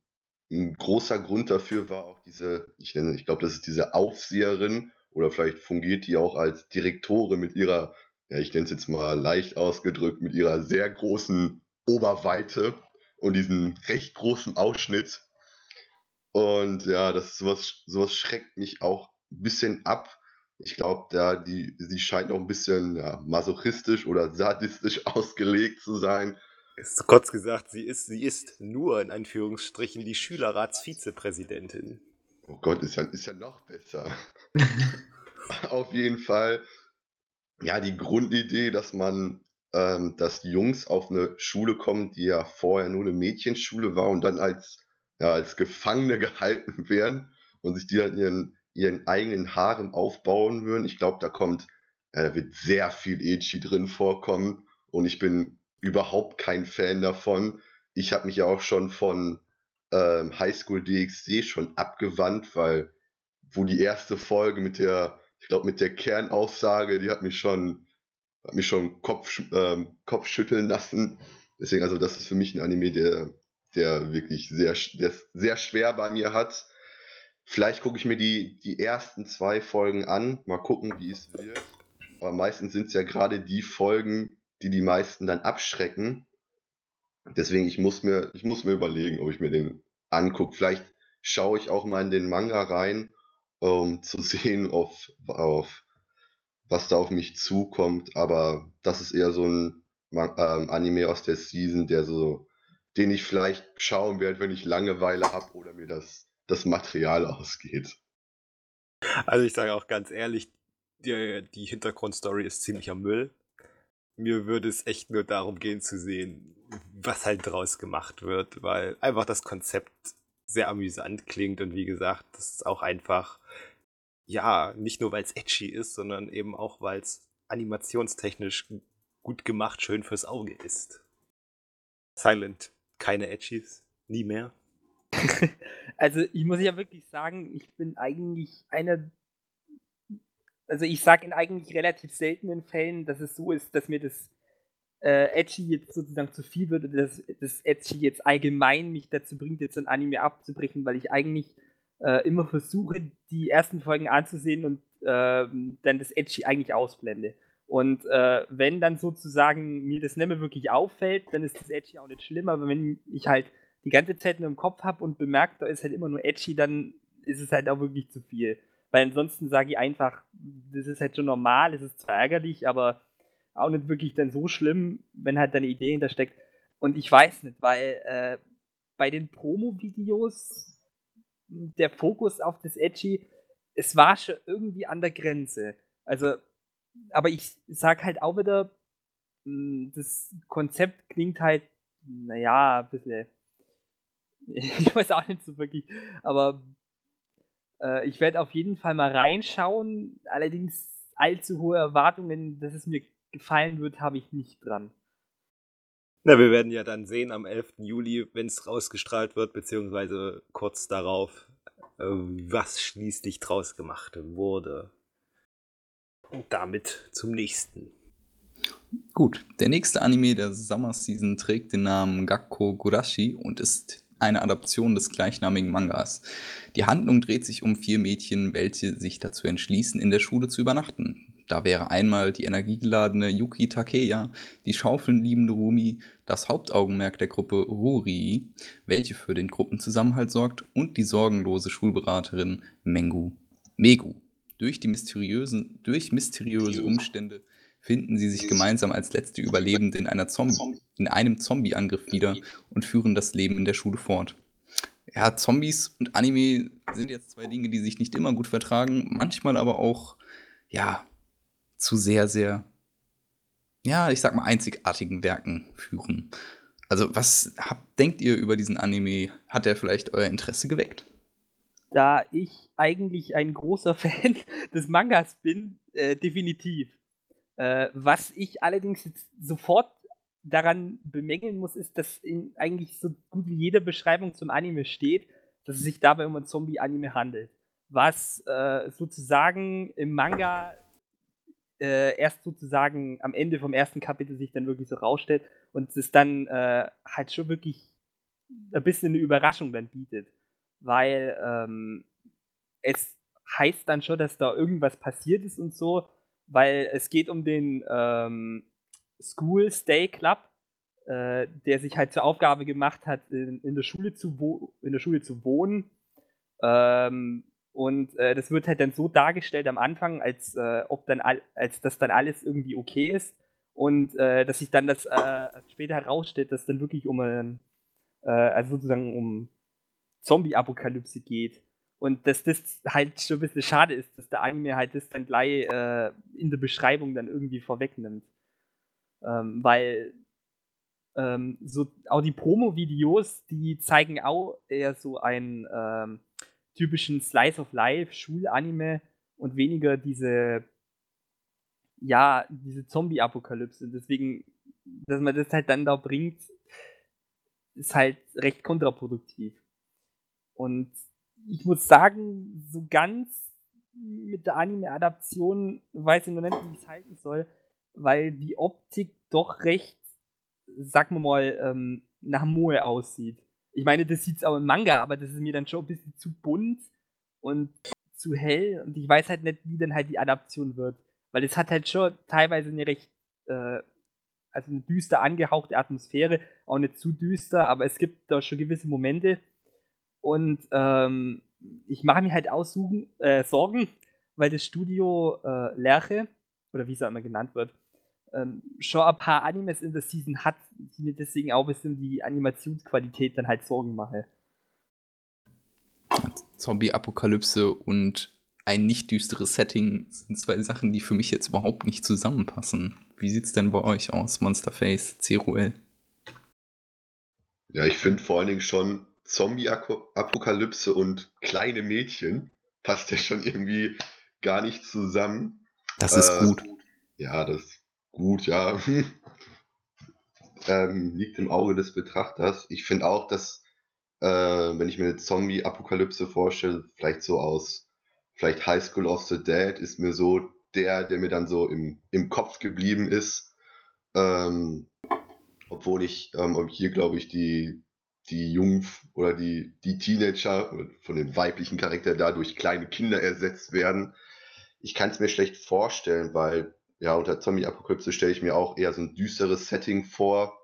'n großer Grund dafür war auch diese ich nenne ich glaube, das ist diese Aufseherin oder vielleicht fungiert die auch als Direktorin mit ihrer ja, ich nenne es jetzt mal leicht ausgedrückt, mit ihrer sehr großen Oberweite und diesem recht großen Ausschnitt. Und ja, das sowas was schreckt mich auch ein bisschen ab. Ich glaube, da die sie scheint auch ein bisschen, ja, masochistisch oder sadistisch [laughs] ausgelegt zu sein. Ist kurz gesagt, sie ist sie ist nur in Anführungsstrichen die Schülerratsvizepräsidentin. Oh Gott, ist ja ist ja noch besser. [laughs] Auf jeden Fall, ja, die Grundidee, dass man ähm, dass Jungs auf eine Schule kommen, die ja vorher nur eine Mädchenschule war und dann als ja, als Gefangene [laughs] gehalten werden und sich die dann ihren ihren eigenen Harem aufbauen würden. Ich glaube, da kommt, äh, da wird sehr viel Echi drin vorkommen und ich bin überhaupt kein Fan davon. Ich habe mich ja auch schon von ähm, Highschool DxD schon abgewandt, weil wo die erste Folge mit der, ich glaube, mit der Kernaussage, die hat mich schon, hat mich schon Kopf, ähm, Kopf schütteln lassen. Deswegen, also das ist für mich ein Anime, der, der wirklich sehr, der sehr schwer bei mir hat. Vielleicht gucke ich mir die, die ersten zwei Folgen an, mal gucken, wie es wird. Aber meistens sind es ja gerade die Folgen, die die meisten dann abschrecken. Deswegen, ich muss mir, ich muss mir überlegen, ob ich mir den angucke. Vielleicht schaue ich auch mal in den Manga rein, um zu [laughs] sehen, auf, auf was da auf mich zukommt. Aber das ist eher so ein ähm, Anime aus der Season, der so, den ich vielleicht schauen werde, wenn ich Langeweile habe oder mir das das Material [laughs] ausgeht. Also ich sage auch ganz ehrlich, die, die Hintergrundstory ist ziemlicher Müll. Mir würde es echt nur darum gehen zu sehen, was halt draus gemacht wird, weil einfach das Konzept sehr amüsant klingt und wie gesagt, das ist auch einfach, ja, nicht nur weil es edgy ist, sondern eben auch weil es animationstechnisch gut gemacht, schön fürs Auge ist. Silent, keine Edgies, nie mehr. [laughs] Also, ich muss ja wirklich sagen, ich bin eigentlich einer also, ich sage in eigentlich relativ seltenen Fällen, dass es so ist, dass mir das, äh, Edgy jetzt sozusagen zu viel wird oder dass das Edgy jetzt allgemein mich dazu bringt, jetzt ein Anime abzubrechen, weil ich eigentlich, äh, immer versuche, die ersten Folgen anzusehen und, ähm, dann das Edgy eigentlich ausblende. Und, äh, wenn dann sozusagen mir das nicht wirklich auffällt, dann ist das Edgy auch nicht schlimm, aber wenn ich halt die ganze Zeit nur im Kopf habe und bemerkt, da ist halt immer nur edgy, dann ist es halt auch wirklich zu viel. Weil ansonsten sage ich einfach, das ist halt schon normal, es ist zwar ärgerlich, aber auch nicht wirklich dann so schlimm, wenn halt deine Idee hintersteckt. Und ich weiß nicht, weil äh, bei den Promo-Videos der Fokus auf das Edgy, es war schon irgendwie an der Grenze. Also, aber ich sag halt auch wieder, hm, das Konzept klingt halt, naja, ein bisschen. [laughs] Ich weiß auch nicht so wirklich, aber äh, ich werde auf jeden Fall mal reinschauen. Allerdings allzu hohe Erwartungen, dass es mir gefallen wird, habe ich nicht dran. Na, wir werden ja dann sehen am 11. Juli, wenn es rausgestrahlt wird, beziehungsweise kurz darauf, äh, was schließlich draus gemacht wurde. Und damit zum nächsten. Gut, der nächste Anime der Summer Season trägt den Namen Gakko Gurashi und ist eine Adaption des gleichnamigen Mangas. Die Handlung dreht sich um vier Mädchen, welche sich dazu entschließen, in der Schule zu übernachten. Da wäre einmal die energiegeladene Yuki Takeya, die schaufelnliebende Rumi, das Hauptaugenmerk der Gruppe Ruri, welche für den Gruppenzusammenhalt sorgt, und die sorgenlose Schulberaterin Mengu. Megu. Durch, die mysteriösen, durch mysteriöse Umstände finden sie sich gemeinsam als letzte Überlebende in, einer Zombie, in einem Zombie-Angriff wieder und führen das Leben in der Schule fort. Ja, Zombies und Anime sind jetzt zwei Dinge, die sich nicht immer gut vertragen, manchmal aber auch, ja, zu sehr, sehr, ja, ich sag mal, einzigartigen Werken führen. Also, was habt, denkt ihr über diesen Anime? Hat er vielleicht euer Interesse geweckt? Da ich eigentlich ein großer [laughs] Fan des Mangas bin, äh, definitiv. Äh, was ich allerdings jetzt sofort daran bemängeln muss, ist, dass in eigentlich so gut wie jeder Beschreibung zum Anime steht, dass es sich dabei um ein Zombie-Anime handelt. Was äh, sozusagen im Manga äh, erst sozusagen am Ende vom ersten Kapitel sich dann wirklich so rausstellt und es dann äh, halt schon wirklich ein bisschen eine Überraschung dann bietet. Weil ähm, es heißt dann schon, dass da irgendwas passiert ist und so, weil es geht um den ähm, School Stay Club, äh, der sich halt zur Aufgabe gemacht hat, in, in der, Schule zu in der Schule zu wohnen. Ähm, und äh, das wird halt dann so dargestellt am Anfang, als äh, ob dann als das dann alles irgendwie okay ist. Und äh, dass sich dann das äh, später herausstellt, dass dann wirklich um ein, äh, also sozusagen um Zombie-Apokalypse geht. Und dass das halt schon ein bisschen schade ist, dass der Anime halt das dann gleich äh, in der Beschreibung dann irgendwie vorwegnimmt. Ähm, weil ähm, so auch die Promo-Videos, die zeigen auch eher so einen ähm, typischen Slice of Life Schulanime und weniger diese ja, diese Zombie-Apokalypse. Deswegen, dass man das halt dann da bringt, ist halt recht kontraproduktiv. Und ich muss sagen, so ganz mit der Anime-Adaption weiß ich noch nicht, wie ich es halten soll, weil die Optik doch recht, sagen wir mal, ähm, nach Moe aussieht. Ich meine, das sieht es auch im Manga, aber das ist mir dann schon ein bisschen zu bunt und zu hell und ich weiß halt nicht, wie dann halt die Adaption wird. Weil es hat halt schon teilweise eine recht, äh, also eine düster angehauchte Atmosphäre, auch nicht zu düster, aber es gibt da schon gewisse Momente, und ähm, ich mache mir halt aussuchen, äh, Sorgen, weil das Studio äh, Lerche, oder wie es auch immer genannt wird, ähm, schon ein paar Animes in der Season hat, die mir deswegen auch ein bisschen die Animationsqualität dann halt Sorgen mache. Zombie-Apokalypse und ein nicht düsteres Setting sind zwei Sachen, die für mich jetzt überhaupt nicht zusammenpassen. Wie sieht es denn bei euch aus, Monsterface, CRUL? Ja, ich finde vor allen Dingen schon, Zombie-Apokalypse und kleine Mädchen passt ja schon irgendwie gar nicht zusammen. Das ist äh, gut. Ja, das ist gut, ja. [laughs] ähm, liegt im Auge des Betrachters. Ich finde auch, dass, äh, wenn ich mir eine Zombie-Apokalypse vorstelle, vielleicht so aus, vielleicht High School of the Dead, ist mir so der, der mir dann so im, im Kopf geblieben ist. Ähm, obwohl ich ähm, hier, glaube ich, die die Jungen oder die, die Teenager von dem weiblichen Charakter da durch kleine Kinder ersetzt werden. Ich kann es mir schlecht vorstellen, weil ja, unter Zombie-Apokalypse stelle ich mir auch eher so ein düsteres Setting vor,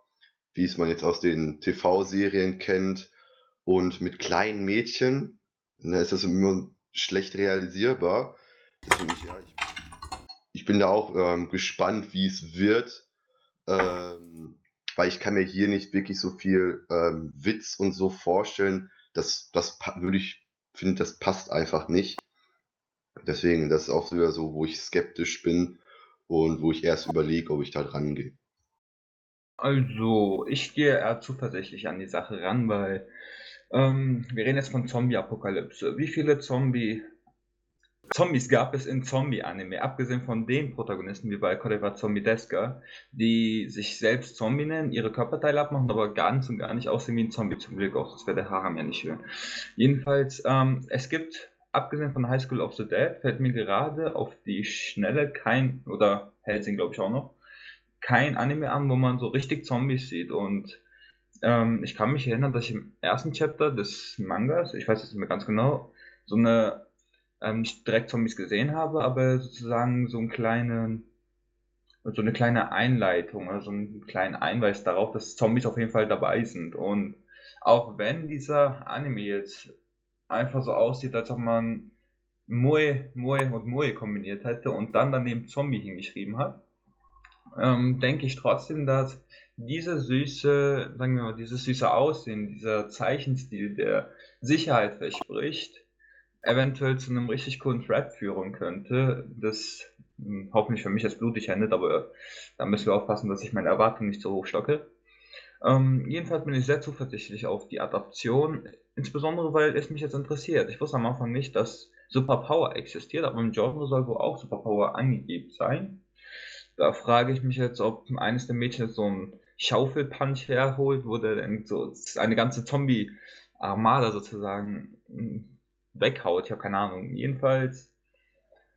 wie es man jetzt aus den TV-Serien kennt. Und mit kleinen Mädchen ne, ist das immer schlecht realisierbar. Deswegen, ja, ich, ich bin da auch ähm, gespannt, wie es wird. Ähm, weil ich kann mir hier nicht wirklich so viel ähm, Witz und so vorstellen. Das, das würde ich, finde, das passt einfach nicht. Deswegen, das ist auch wieder so, wo ich skeptisch bin und wo ich erst überlege, ob ich da dran gehe. Also, ich gehe eher zuversichtlich an die Sache ran, weil ähm, wir reden jetzt von Zombie-Apokalypse. Wie viele Zombie Zombies gab es in Zombie-Anime, abgesehen von den Protagonisten wie bei Koreva Zombie Deska, die sich selbst Zombie nennen, ihre Körperteile abmachen, aber ganz und gar nicht aussehen wie ein Zombie, zum Glück auch, das wäre der Haram ja nicht hören. Jedenfalls, ähm, es gibt, abgesehen von High School of the Dead, fällt mir gerade auf die Schnelle kein, oder Helsing glaube ich auch noch, kein Anime an, wo man so richtig Zombies sieht und ähm, ich kann mich erinnern, dass ich im ersten Chapter des Mangas, ich weiß jetzt nicht mehr ganz genau, so eine ähm, nicht direkt Zombies gesehen habe, aber sozusagen so einen kleinen, so eine kleine Einleitung, also einen kleinen Einweis darauf, dass Zombies auf jeden Fall dabei sind. Und auch wenn dieser Anime jetzt einfach so aussieht, als ob man Moe, Moe und Moe kombiniert hätte und dann daneben Zombie hingeschrieben hat, ähm, denke ich trotzdem, dass diese süße, sagen wir mal, dieses süße Aussehen, dieser Zeichenstil, der Sicherheit verspricht, eventuell zu einem richtig coolen Thread führen könnte, das hm, hoffentlich für mich jetzt blutig endet, aber da müssen wir aufpassen, dass ich meine Erwartungen nicht so hoch stocke. Ähm, jedenfalls bin ich sehr zuversichtlich auf die Adaption, insbesondere weil es mich jetzt interessiert. Ich wusste am Anfang nicht, dass Superpower existiert, aber im Genre soll wohl auch Superpower angegeben sein. Da frage ich mich jetzt, ob eines der Mädchen so einen Schaufelpunch herholt, wo der dann so eine ganze Zombie-Armada sozusagen hm, weghaut. Ich habe keine Ahnung. Jedenfalls,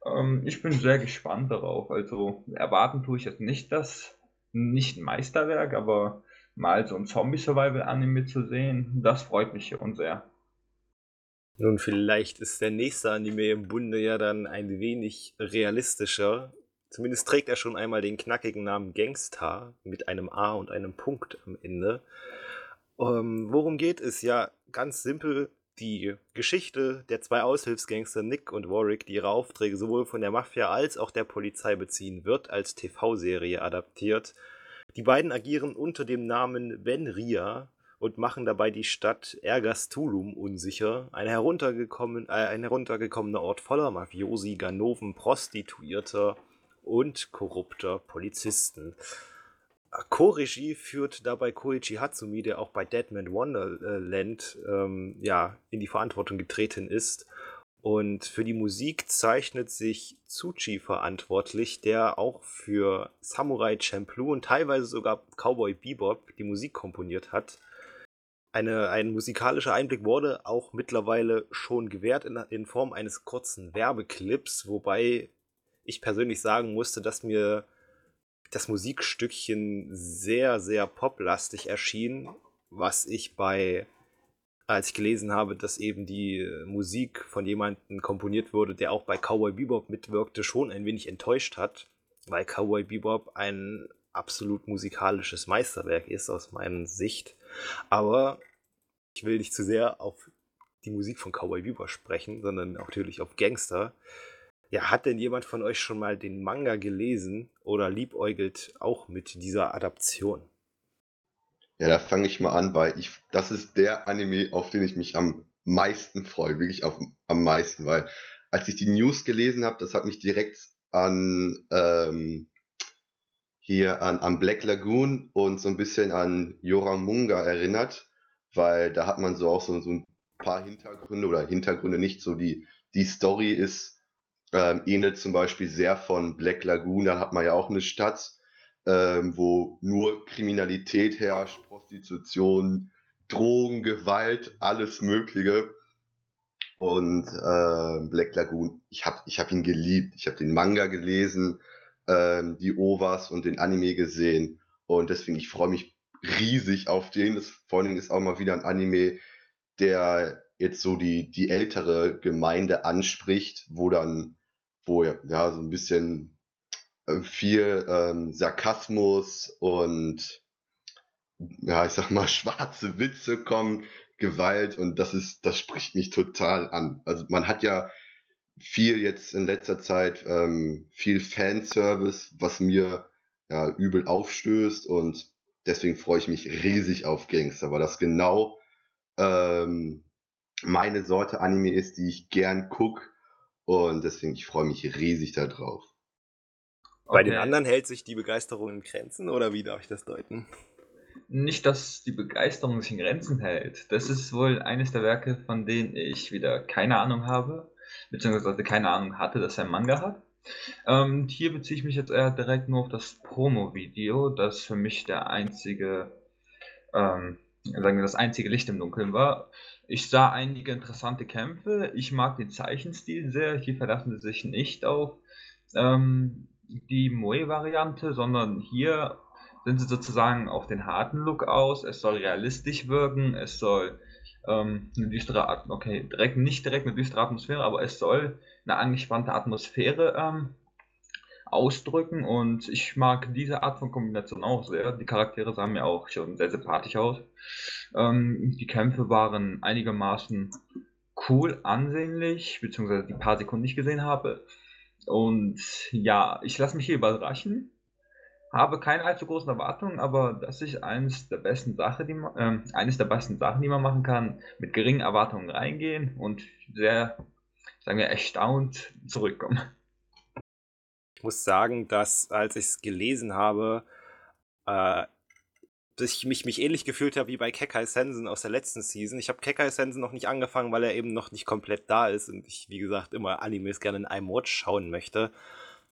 ähm, ich bin sehr gespannt darauf. Also erwarten tue ich jetzt nicht das, nicht ein Meisterwerk, aber mal so ein Zombie-Survival-Anime zu sehen, das freut mich schon sehr. Nun, vielleicht ist der nächste Anime im Bunde ja dann ein wenig realistischer. Zumindest trägt er schon einmal den knackigen Namen Gangstar mit einem A und einem Punkt am Ende. Ähm, worum geht es? Ja, ganz simpel die Geschichte der zwei Aushilfsgangster Nick und Warwick, die ihre Aufträge sowohl von der Mafia als auch der Polizei beziehen, wird als TV-Serie adaptiert. Die beiden agieren unter dem Namen Ben Ria und machen dabei die Stadt Ergastulum unsicher, ein, heruntergekommen, äh, ein heruntergekommener Ort voller Mafiosi, Ganoven, Prostituierter und korrupter Polizisten. Co-Regie führt dabei Koichi Hatsumi, der auch bei Deadman Wonderland ähm, ja, in die Verantwortung getreten ist. Und für die Musik zeichnet sich Tsuchi verantwortlich, der auch für Samurai Champloo und teilweise sogar Cowboy Bebop die Musik komponiert hat. Eine, ein musikalischer Einblick wurde auch mittlerweile schon gewährt in, in Form eines kurzen Werbeclips, wobei ich persönlich sagen musste, dass mir das Musikstückchen sehr, sehr poplastig erschien, was ich bei, als ich gelesen habe, dass eben die Musik von jemandem komponiert wurde, der auch bei Cowboy Bebop mitwirkte, schon ein wenig enttäuscht hat, weil Cowboy Bebop ein absolut musikalisches Meisterwerk ist aus meiner Sicht. Aber ich will nicht zu sehr auf die Musik von Cowboy Bebop sprechen, sondern natürlich auf Gangster. Ja, hat denn jemand von euch schon mal den Manga gelesen oder liebäugelt auch mit dieser Adaption? Ja, da fange ich mal an, weil ich, das ist der Anime, auf den ich mich am meisten freue, wirklich auf, am meisten, weil als ich die News gelesen habe, das hat mich direkt an ähm, hier an, an Black Lagoon und so ein bisschen an Yoramunga erinnert, weil da hat man so auch so, so ein paar Hintergründe oder Hintergründe nicht so die, die Story ist ähm, ähnelt zum Beispiel sehr von Black Lagoon, da hat man ja auch eine Stadt, ähm, wo nur Kriminalität herrscht, Prostitution, Drogen, Gewalt, alles Mögliche. Und äh, Black Lagoon, ich habe ich hab ihn geliebt. Ich habe den Manga gelesen, ähm, die Ovas und den Anime gesehen. Und deswegen, ich freue mich riesig auf den. Das vor allem ist auch mal wieder ein Anime, der jetzt so die, die ältere Gemeinde anspricht, wo dann wo ja so ein bisschen viel ähm, Sarkasmus und ja, ich sag mal, [laughs] schwarze Witze kommen, Gewalt und das ist, das spricht mich total an. Also man hat ja viel jetzt in letzter Zeit ähm, viel Fanservice, was mir ja übel aufstößt und deswegen freue ich mich riesig auf Gangster, weil das genau ähm, meine Sorte Anime ist, die ich gern gucke. Und deswegen, ich freue mich riesig darauf. Bei den anderen hält sich die Begeisterung in Grenzen oder wie darf ich das deuten? Nicht, dass die Begeisterung sich in Grenzen hält. Das ist wohl eines der Werke, von denen ich wieder keine Ahnung habe, beziehungsweise keine Ahnung hatte, dass er einen Manga hat. Ähm, hier beziehe ich mich jetzt eher direkt nur auf das Promo-Video, das für mich der einzige, ähm, sagen wir, das einzige Licht im Dunkeln war. Ich sah einige interessante Kämpfe. Ich mag den Zeichenstil sehr. Hier verlassen sie sich nicht auf ähm, die Moe-Variante, sondern hier sind sie sozusagen auf den harten Look aus. Es soll realistisch wirken, es soll ähm, eine düstere okay, direkt, nicht direkt eine düstere Atmosphäre, aber es soll eine angespannte Atmosphäre ähm, ausdrücken und ich mag diese Art von Kombination auch sehr. Die Charaktere sahen mir auch schon sehr sympathisch aus. Ähm, die Kämpfe waren einigermaßen cool, ansehnlich, beziehungsweise die paar Sekunden, die ich gesehen habe. Und ja, ich lasse mich hier überraschen. Habe keine allzu großen Erwartungen, aber das ist eines der besten Sachen, die man, äh, eines der besten Sachen, die man machen kann, mit geringen Erwartungen reingehen und sehr, sagen wir, erstaunt zurückkommen. Ich muss sagen, dass als ich es gelesen habe, äh, dass ich mich, mich ähnlich gefühlt habe wie bei Kekai Sensen aus der letzten Season. Ich habe Kekai Sensen noch nicht angefangen, weil er eben noch nicht komplett da ist und ich, wie gesagt, immer Animes gerne in einem Watch schauen möchte.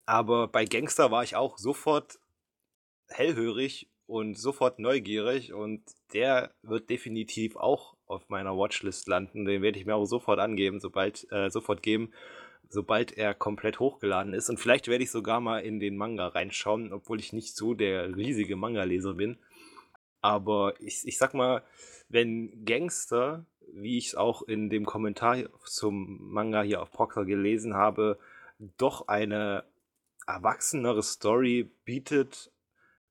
Aber bei Gangster war ich auch sofort hellhörig und sofort neugierig und der wird definitiv auch auf meiner Watchlist landen. Den werde ich mir auch sofort angeben, sobald, äh, sofort geben, sobald er komplett hochgeladen ist. Und vielleicht werde ich sogar mal in den Manga reinschauen, obwohl ich nicht so der riesige Manga-Leser bin. Aber ich, ich sag mal, wenn Gangster, wie ich es auch in dem Kommentar zum Manga hier auf Proxer gelesen habe, doch eine erwachsenere Story bietet,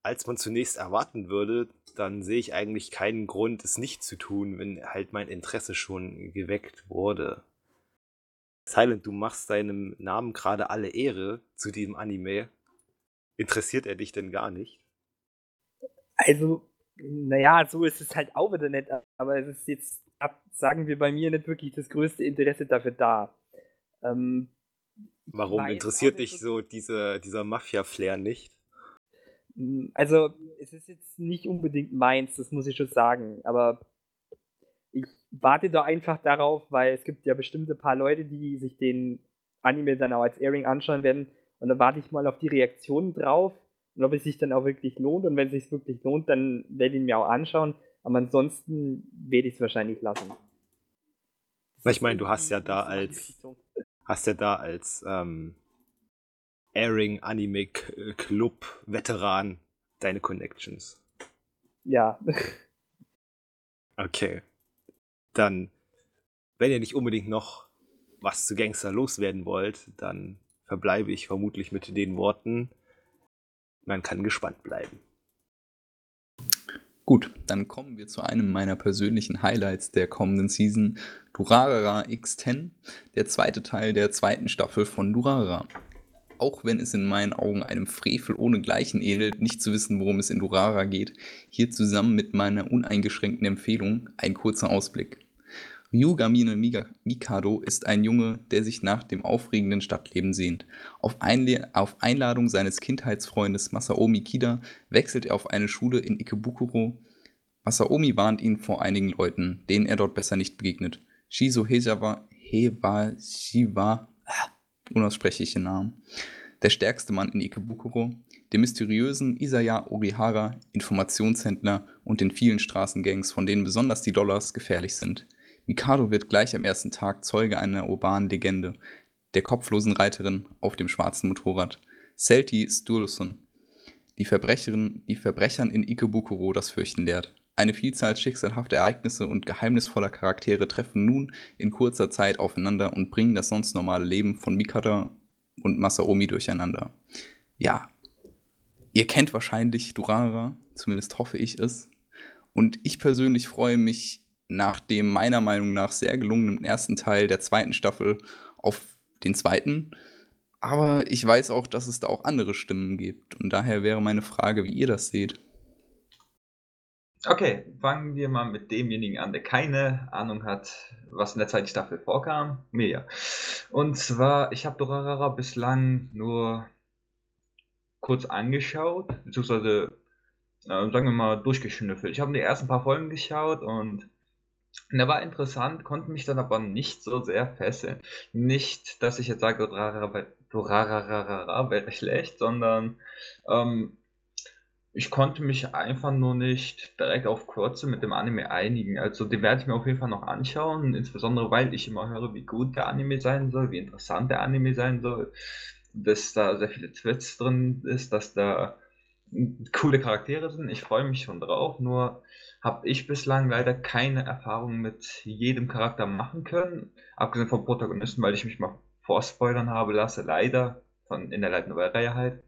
als man zunächst erwarten würde, dann sehe ich eigentlich keinen Grund, es nicht zu tun, wenn halt mein Interesse schon geweckt wurde. Silent, du machst deinem Namen gerade alle Ehre zu diesem Anime. Interessiert er dich denn gar nicht? Also, naja, so ist es halt auch wieder nicht, aber es ist jetzt, sagen wir bei mir, nicht wirklich das größte Interesse dafür da. Ähm, Warum interessiert dich so diese, dieser Mafia-Flair nicht? Hm, also, es ist jetzt nicht unbedingt meins, das muss ich schon sagen, aber ich warte da einfach darauf, weil es gibt ja bestimmte paar Leute, die sich den Anime dann auch als Airing anschauen werden und da warte ich mal auf die Reaktionen drauf und ob es sich dann auch wirklich lohnt. Und wenn es sich wirklich lohnt, dann werde ich ihn mir auch anschauen. Aber ansonsten werde ich es wahrscheinlich lassen. Ich meine, du hast ja da als hast ja da als ähm, Airing Anime Club Veteran deine Connections. Ja. okay. Dann, wenn ihr nicht unbedingt noch was zu Gangster loswerden wollt, dann verbleibe ich vermutlich mit den Worten man kann gespannt bleiben. Gut, dann kommen wir zu einem meiner persönlichen Highlights der kommenden Season, Durarara X10, der zweite Teil der zweiten Staffel von Durarara. Auch wenn es in meinen Augen einem Frevel ohne Gleichen ähnelt, nicht zu wissen, worum es in Durarara geht, hier zusammen mit meiner uneingeschränkten Empfehlung ein kurzer Ausblick. Ryugamine Mikado ist ein Junge, der sich nach dem aufregenden Stadtleben sehnt. Auf, Einle auf Einladung seines Kindheitsfreundes Masaomi Kida wechselt er auf eine Schule in Ikebukuro. Masaomi warnt ihn vor einigen Leuten, denen er dort besser nicht begegnet. Shizo Hezawa, Hewa Shiwa, ah, unaussprechliche Namen, der stärkste Mann in Ikebukuro, dem mysteriösen Isaya Orihara, Informationshändler und den vielen Straßengangs, von denen besonders die Dollars gefährlich sind. Mikado wird gleich am ersten Tag Zeuge einer urbanen Legende, der kopflosen Reiterin auf dem schwarzen Motorrad, Selti Sturluson, die Verbrecherin, die Verbrechern in Ikebukuro das Fürchten lehrt. Eine Vielzahl schicksalhafter Ereignisse und geheimnisvoller Charaktere treffen nun in kurzer Zeit aufeinander und bringen das sonst normale Leben von Mikado und Masaomi durcheinander. Ja, ihr kennt wahrscheinlich Durara, zumindest hoffe ich es. Und ich persönlich freue mich nach dem meiner Meinung nach sehr gelungenen ersten Teil der zweiten Staffel auf den zweiten. Aber ich weiß auch, dass es da auch andere Stimmen gibt. Und daher wäre meine Frage, wie ihr das seht. Okay, fangen wir mal mit demjenigen an, der keine Ahnung hat, was in der zweiten Staffel vorkam. Mir. Und zwar, ich habe Dorarara bislang nur kurz angeschaut, beziehungsweise, äh, sagen wir mal, durchgeschnüffelt. Ich habe die ersten paar Folgen geschaut und der war interessant, konnte mich dann aber nicht so sehr fesseln. Nicht, dass ich jetzt sage, Dorarara, Dorarara wäre schlecht, sondern ähm, ich konnte mich einfach nur nicht direkt auf Kurze mit dem Anime einigen. Also den werde ich mir auf jeden Fall noch anschauen, insbesondere weil ich immer höre, wie gut der Anime sein soll, wie interessant der Anime sein soll, dass da sehr viele Twists drin ist, dass da coole Charaktere sind. Ich freue mich schon drauf, nur habe ich bislang leider keine Erfahrung mit jedem Charakter machen können, abgesehen vom Protagonisten, weil ich mich mal vorspoilern habe lasse, leider, von in der Light Novel-Reihe halt.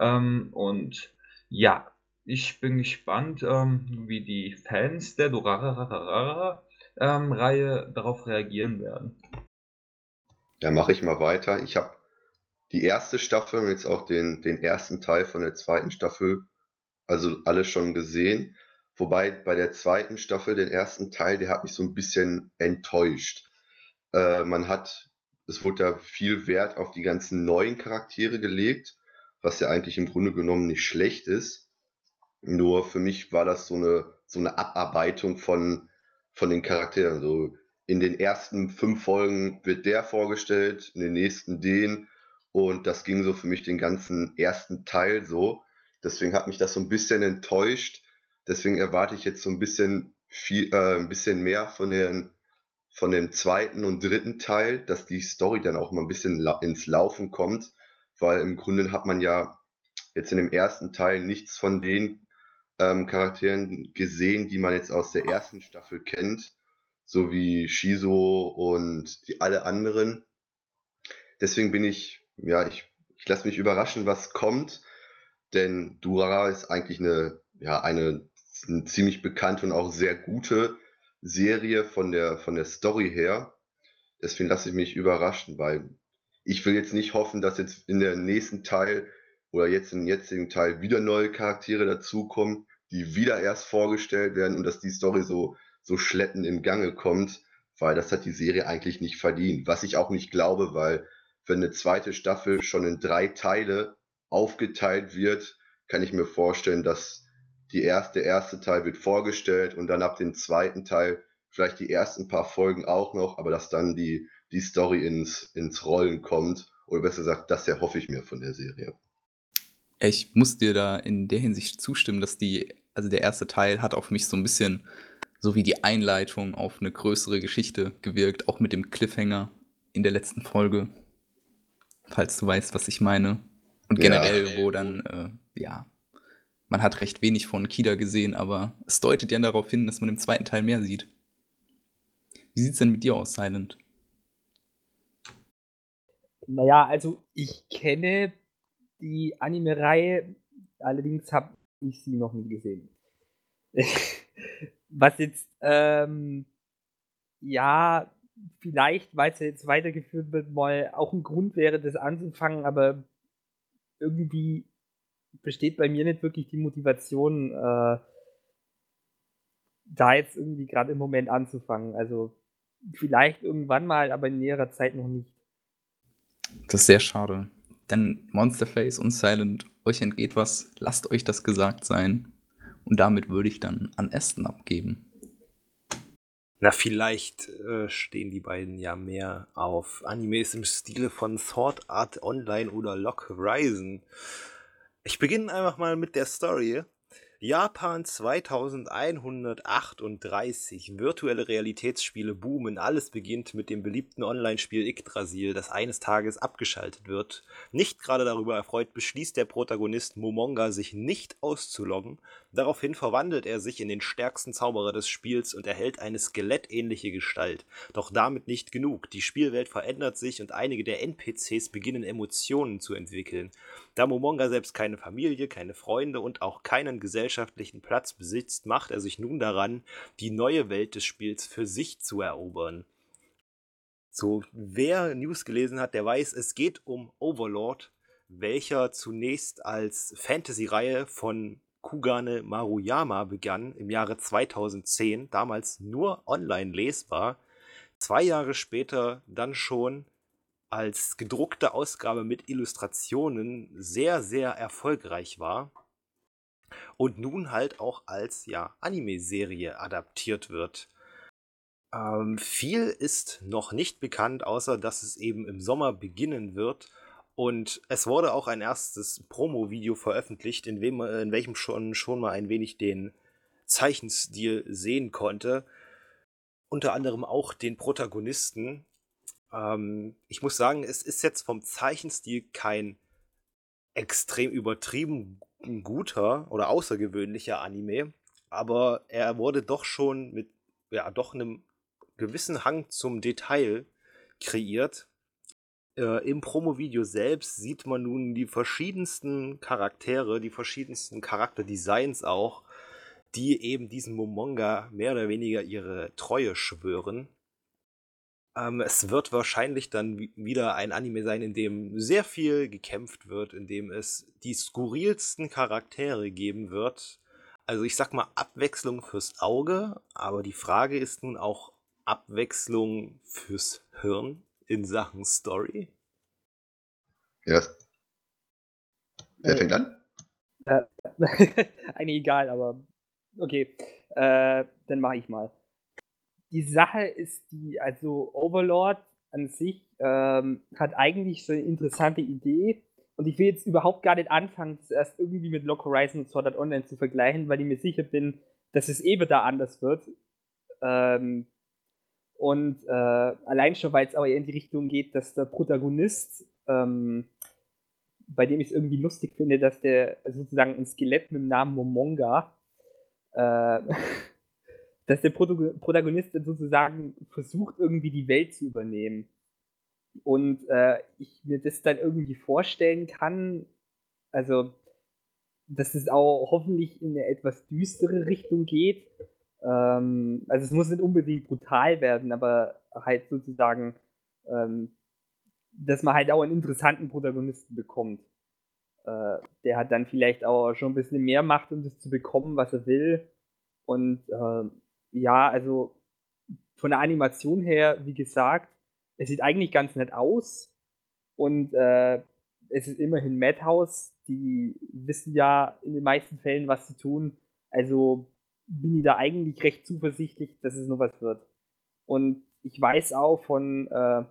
Ähm, und ja, ich bin gespannt, ähm, wie die Fans der Dorarararara-Reihe ähm, darauf reagieren werden. Ja, mache ich mal weiter. Ich habe die erste Staffel und jetzt auch den, den ersten Teil von der zweiten Staffel, also alles schon gesehen. Wobei bei der zweiten Staffel, den ersten Teil, der hat mich so ein bisschen enttäuscht. Äh, man hat, es wurde da viel Wert auf die ganzen neuen Charaktere gelegt was ja eigentlich im Grunde genommen nicht schlecht ist. Nur für mich war das so eine, so eine Abarbeitung von, von den Charakteren. So in den ersten fünf Folgen wird der vorgestellt, in den nächsten den. Und das ging so für mich den ganzen ersten Teil so. Deswegen hat mich das so ein bisschen enttäuscht. Deswegen erwarte ich jetzt so ein bisschen viel, äh, ein bisschen mehr von den, von dem zweiten und dritten Teil, dass die Story dann auch mal ein bisschen la ins Laufen kommt. Weil im Grunde hat man ja jetzt in dem ersten Teil nichts von den ähm, Charakteren gesehen, die man jetzt aus der ersten Staffel kennt, so wie Shizo und die alle anderen. Deswegen bin ich, ja, ich, ich lasse mich überraschen, was kommt, denn Durara ist eigentlich eine, ja, eine, eine ziemlich bekannte und auch sehr gute Serie von der, von der Story her. Deswegen lasse ich mich überraschen, weil ich will jetzt nicht hoffen, dass jetzt in der nächsten Teil oder jetzt im jetzigen Teil wieder neue Charaktere dazukommen, die wieder erst vorgestellt werden und dass die Story so, so schleppend im Gange kommt, weil das hat die Serie eigentlich nicht verdient. Was ich auch nicht glaube, weil wenn eine zweite Staffel schon in drei Teile aufgeteilt wird, kann ich mir vorstellen, dass die erste, der erste Teil wird vorgestellt und dann ab dem zweiten Teil vielleicht die ersten paar Folgen auch noch, aber dass dann die die Story ins, ins Rollen kommt. Oder besser gesagt, das erhoffe ich mir von der Serie. Ich muss dir da in der Hinsicht zustimmen, dass die, also der erste Teil hat auf mich so ein bisschen so wie die Einleitung auf eine größere Geschichte gewirkt, auch mit dem Cliffhanger in der letzten Folge. Falls du weißt, was ich meine. Und generell, ja. wo dann, äh, ja, man hat recht wenig von Kida gesehen, aber es deutet ja darauf hin, dass man im zweiten Teil mehr sieht. Wie sieht's denn mit dir aus, Silent? Naja, also ich kenne die Anime-Reihe, allerdings habe ich sie noch nie gesehen. [laughs] Was jetzt, ähm, ja, vielleicht, weil es jetzt weitergeführt wird, mal auch ein Grund wäre, das anzufangen, aber irgendwie besteht bei mir nicht wirklich die Motivation, äh, da jetzt irgendwie gerade im Moment anzufangen. Also vielleicht irgendwann mal, aber in näherer Zeit noch nicht. Das ist sehr schade. Denn Monsterface und Silent, euch entgeht was, lasst euch das gesagt sein. Und damit würde ich dann an Aston abgeben. Na, vielleicht äh, stehen die beiden ja mehr auf Animes im Stile von Sword Art Online oder Lock Horizon. Ich beginne einfach mal mit der Story. Japan 2138. Virtuelle Realitätsspiele boomen. Alles beginnt mit dem beliebten Online-Spiel Yggdrasil, das eines Tages abgeschaltet wird. Nicht gerade darüber erfreut, beschließt der Protagonist Momonga, sich nicht auszuloggen. Daraufhin verwandelt er sich in den stärksten Zauberer des Spiels und erhält eine skelettähnliche Gestalt. Doch damit nicht genug. Die Spielwelt verändert sich und einige der NPCs beginnen Emotionen zu entwickeln. Da Momonga selbst keine Familie, keine Freunde und auch keinen Gesellschaft gesellschaftlichen Platz besitzt, macht er sich nun daran, die neue Welt des Spiels für sich zu erobern. So, wer News gelesen hat, der weiß, es geht um Overlord, welcher zunächst als Fantasy-Reihe von Kugane Maruyama begann im Jahre 2010, damals nur online lesbar, zwei Jahre später dann schon als gedruckte Ausgabe mit Illustrationen sehr, sehr erfolgreich war und nun halt auch als ja, Anime-Serie adaptiert wird. Ähm, viel ist noch nicht bekannt, außer dass es eben im Sommer beginnen wird. Und es wurde auch ein erstes Promo-Video veröffentlicht, in, wem, in welchem schon, schon mal ein wenig den Zeichenstil sehen konnte. Unter anderem auch den Protagonisten. Ähm, ich muss sagen, es ist jetzt vom Zeichenstil kein extrem übertrieben guter oder außergewöhnlicher Anime, aber er wurde doch schon mit ja doch einem gewissen Hang zum Detail kreiert. Äh, Im Promo-Video selbst sieht man nun die verschiedensten Charaktere, die verschiedensten Charakterdesigns auch, die eben diesem Momonga mehr oder weniger ihre Treue schwören. Ähm, es wird wahrscheinlich dann wieder ein Anime sein, in dem sehr viel gekämpft wird, in dem es die skurrilsten Charaktere geben wird. Also ich sag mal Abwechslung fürs Auge, aber die Frage ist nun auch Abwechslung fürs Hirn in Sachen Story. Ja. Wer fängt an? Äh, [laughs] eigentlich egal, aber okay. Äh, dann mache ich mal die Sache ist die, also Overlord an sich ähm, hat eigentlich so eine interessante Idee. Und ich will jetzt überhaupt gar nicht anfangen, das erst irgendwie mit Lock Horizon und Sword Art Online zu vergleichen, weil ich mir sicher bin, dass es eh wieder anders wird. Ähm, und äh, allein schon, weil es aber in die Richtung geht, dass der Protagonist, ähm, bei dem ich es irgendwie lustig finde, dass der sozusagen ein Skelett mit dem Namen Momonga äh, [laughs] dass der Protagonist sozusagen versucht, irgendwie die Welt zu übernehmen. Und äh, ich mir das dann irgendwie vorstellen kann, also, dass es auch hoffentlich in eine etwas düstere Richtung geht. Ähm, also, es muss nicht unbedingt brutal werden, aber halt sozusagen, ähm, dass man halt auch einen interessanten Protagonisten bekommt. Äh, der hat dann vielleicht auch schon ein bisschen mehr Macht, um das zu bekommen, was er will. Und äh, ja, also von der Animation her, wie gesagt, es sieht eigentlich ganz nett aus. Und äh, es ist immerhin Madhouse, die wissen ja in den meisten Fällen, was sie tun. Also bin ich da eigentlich recht zuversichtlich, dass es noch was wird. Und ich weiß auch von äh,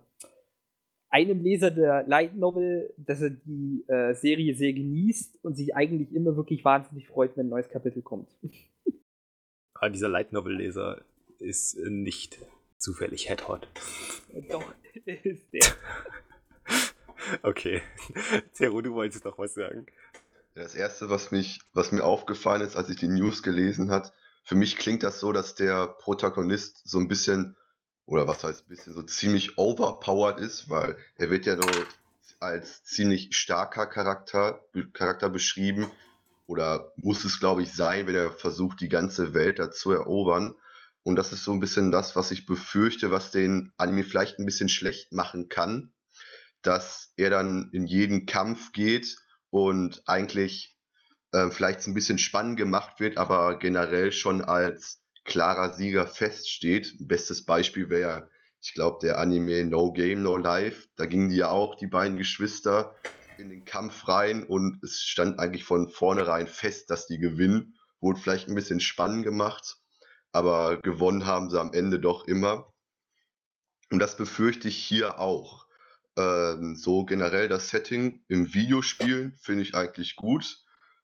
einem Leser der Light Novel, dass er die äh, Serie sehr genießt und sich eigentlich immer wirklich wahnsinnig freut, wenn ein neues Kapitel kommt. [laughs] Dieser Light Novel-Leser ist nicht zufällig Headhot. Doch, [laughs] ist der. [laughs] okay. Zero, du wolltest noch was sagen. Das erste, was mich, was mir aufgefallen ist, als ich die News gelesen hat, für mich klingt das so, dass der Protagonist so ein bisschen, oder was heißt ein bisschen, so ziemlich overpowered ist, weil er wird ja so als ziemlich starker Charakter, Charakter beschrieben, oder muss es, glaube ich, sein, wenn er versucht, die ganze Welt da zu erobern. Und das ist so ein bisschen das, was ich befürchte, was den Anime vielleicht ein bisschen schlecht machen kann, dass er dann in jeden Kampf geht und eigentlich äh, vielleicht ein bisschen spannend gemacht wird, aber generell schon als klarer Sieger feststeht. Bestes Beispiel wäre, ich glaube, der Anime No Game, No Life. Da gingen die ja auch, die beiden Geschwister, in den Kampf rein und es stand eigentlich von vornherein fest, dass die gewinnen. Wurde vielleicht ein bisschen spannend gemacht, aber gewonnen haben sie am Ende doch immer. Und das befürchte ich hier auch. Ähm, so generell das Setting im Videospielen finde ich eigentlich gut.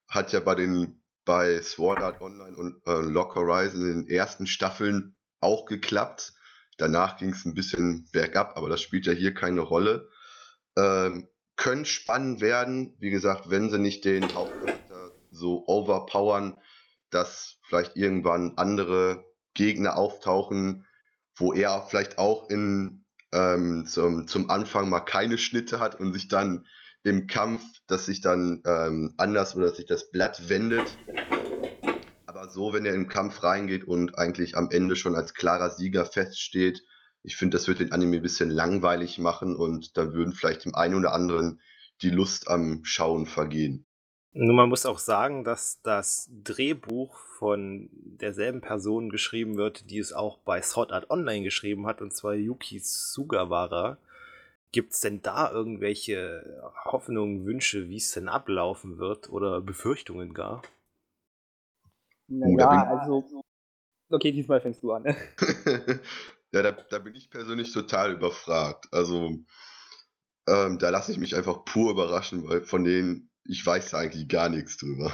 Hat ja bei den bei Sword Art Online und äh, Lock Horizon in den ersten Staffeln auch geklappt. Danach ging es ein bisschen bergab, aber das spielt ja hier keine Rolle. Ähm, können spannend werden. Wie gesagt, wenn sie nicht den Hauptcharakter so overpowern, dass vielleicht irgendwann andere Gegner auftauchen, wo er vielleicht auch in, ähm, zum, zum Anfang mal keine Schnitte hat und sich dann im Kampf, dass sich dann ähm, anders oder dass sich das Blatt wendet. Aber so, wenn er im Kampf reingeht und eigentlich am Ende schon als klarer Sieger feststeht, ich finde, das wird den Anime ein bisschen langweilig machen und da würden vielleicht dem einen oder anderen die Lust am Schauen vergehen. Nur man muss auch sagen, dass das Drehbuch von derselben Person geschrieben wird, die es auch bei Sword Art Online geschrieben hat, und zwar Yuki Sugawara. Gibt es denn da irgendwelche Hoffnungen, Wünsche, wie es denn ablaufen wird oder Befürchtungen gar? Naja, also. Okay, diesmal fängst du an. [laughs] [laughs] Ja, da, da, bin ich persönlich total überfragt. Also, ähm, da lasse ich mich einfach pur überraschen, weil von denen, ich weiß eigentlich gar nichts drüber.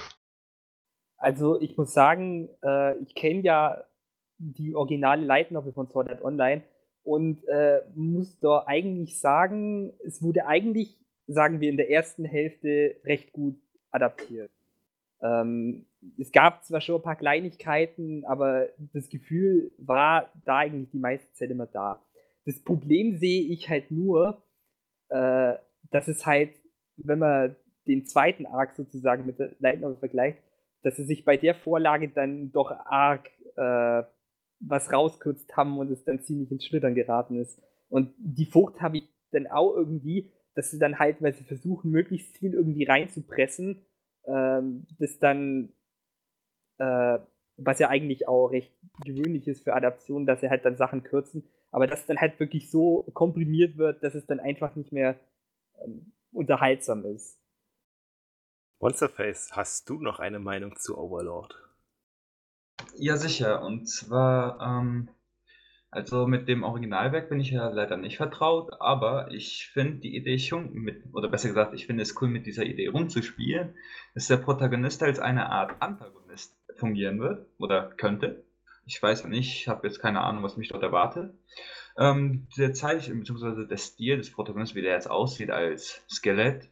Also, ich muss sagen, äh, ich kenne ja die originale Light Novel von Sword Art Online und äh, muss da eigentlich sagen, es wurde eigentlich, sagen wir, in der ersten Hälfte recht gut adaptiert. Ähm, es gab zwar schon ein paar Kleinigkeiten, aber das Gefühl war da eigentlich die meiste Zeit immer da. Das Problem sehe ich halt nur, äh, dass es halt, wenn man den zweiten Arc sozusagen mit der Light vergleicht, dass sie sich bei der Vorlage dann doch arg äh, was rauskürzt haben und es dann ziemlich ins Schlittern geraten ist. Und die Furcht habe ich dann auch irgendwie, dass sie dann halt, weil sie versuchen, möglichst viel irgendwie reinzupressen, ähm, das dann, äh, was ja eigentlich auch recht gewöhnlich ist für Adaptionen, dass sie halt dann Sachen kürzen, aber dass dann halt wirklich so komprimiert wird, dass es dann einfach nicht mehr ähm, unterhaltsam ist. Monsterface, hast du noch eine Meinung zu Overlord? Ja, sicher. Und zwar, ähm, also mit dem Originalwerk bin ich ja leider nicht vertraut, aber ich finde die Idee schon mit, oder besser gesagt, ich finde es cool, mit dieser Idee rumzuspielen, dass der Protagonist als eine Art Antagonist fungieren wird oder könnte. Ich weiß nicht, ich habe jetzt keine Ahnung, was mich dort erwartet. Ähm, der Zeichen, beziehungsweise der Stil des Protagonisten, wie der jetzt aussieht als Skelett,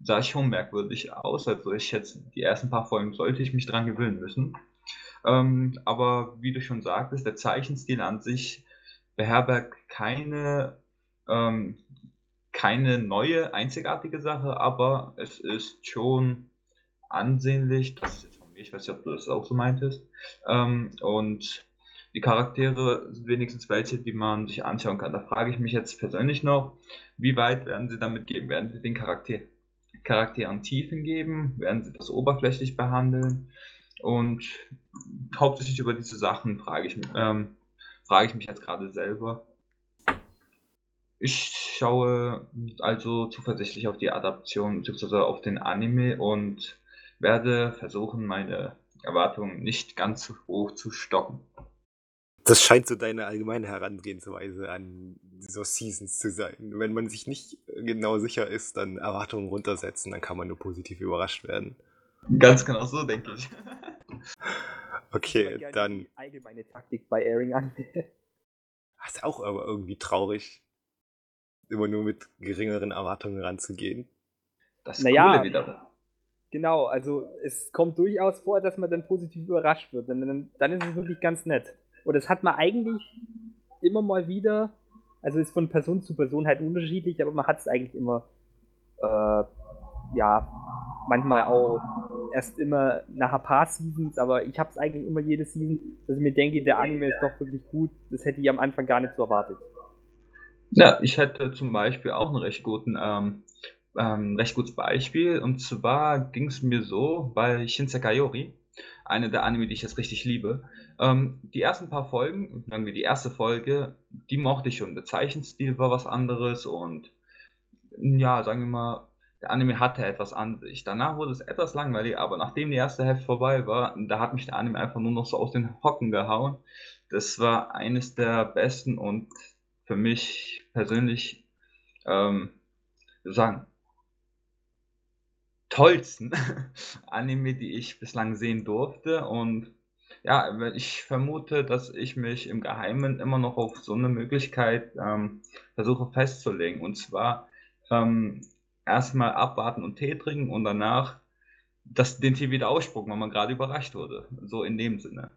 sah schon merkwürdig aus. Also ich jetzt die ersten paar Folgen sollte ich mich dran gewöhnen müssen. Ähm, aber wie du schon sagtest, der Zeichenstil an sich beherbergt keine, ähm, keine neue, einzigartige Sache, aber es ist schon ansehnlich. Das ist von mir, ich weiß nicht, ob du das auch so meintest. Ähm, und die Charaktere sind wenigstens welche, die man sich anschauen kann. Da frage ich mich jetzt persönlich noch, wie weit werden sie damit gehen? Werden sie den Charakter, Charakteren Tiefen geben? Werden sie das oberflächlich behandeln? Und hauptsächlich über diese Sachen frage ich, ähm, frage ich mich jetzt gerade selber. Ich schaue also zuversichtlich auf die Adaption bzw. auf den Anime und werde versuchen, meine Erwartungen nicht ganz so hoch zu stocken. Das scheint so deine allgemeine Herangehensweise an so Seasons zu sein. Wenn man sich nicht genau sicher ist, dann Erwartungen runtersetzen, dann kann man nur positiv überrascht werden. Ganz genau so, denke ich. [laughs] Okay, dann. Die allgemeine Taktik bei Airing an. [laughs] Das ist auch aber irgendwie traurig, immer nur mit geringeren Erwartungen ranzugehen. Das ist naja, Coole wieder. Genau, also es kommt durchaus vor, dass man dann positiv überrascht wird. Und dann, dann ist es wirklich ganz nett. Und das hat man eigentlich immer mal wieder, also ist von Person zu Person halt unterschiedlich, aber man hat es eigentlich immer, äh, ja, manchmal auch erst immer nach ein paar Seasons, aber ich habe es eigentlich immer jede Season, dass ich mir denke, der Anime ist doch wirklich gut. Das hätte ich am Anfang gar nicht so erwartet. Ja, ich hätte zum Beispiel auch einen recht guten, ähm, ähm, recht gutes Beispiel. Und zwar ging es mir so bei Shinsekai eine der Anime, die ich jetzt richtig liebe. Ähm, die ersten paar Folgen, sagen wir die erste Folge, die mochte ich schon. Der Zeichenstil war was anderes und ja, sagen wir mal, der Anime hatte etwas an sich. Danach wurde es etwas langweilig, aber nachdem die erste Hälfte vorbei war, da hat mich der Anime einfach nur noch so aus den Hocken gehauen. Das war eines der besten und für mich persönlich, ähm, sagen, tollsten [laughs] Anime, die ich bislang sehen durfte. Und ja, ich vermute, dass ich mich im Geheimen immer noch auf so eine Möglichkeit ähm, versuche festzulegen. Und zwar ähm, erstmal abwarten und Tee trinken und danach das, den Tee wieder ausspucken, weil man gerade überrascht wurde. So in dem Sinne.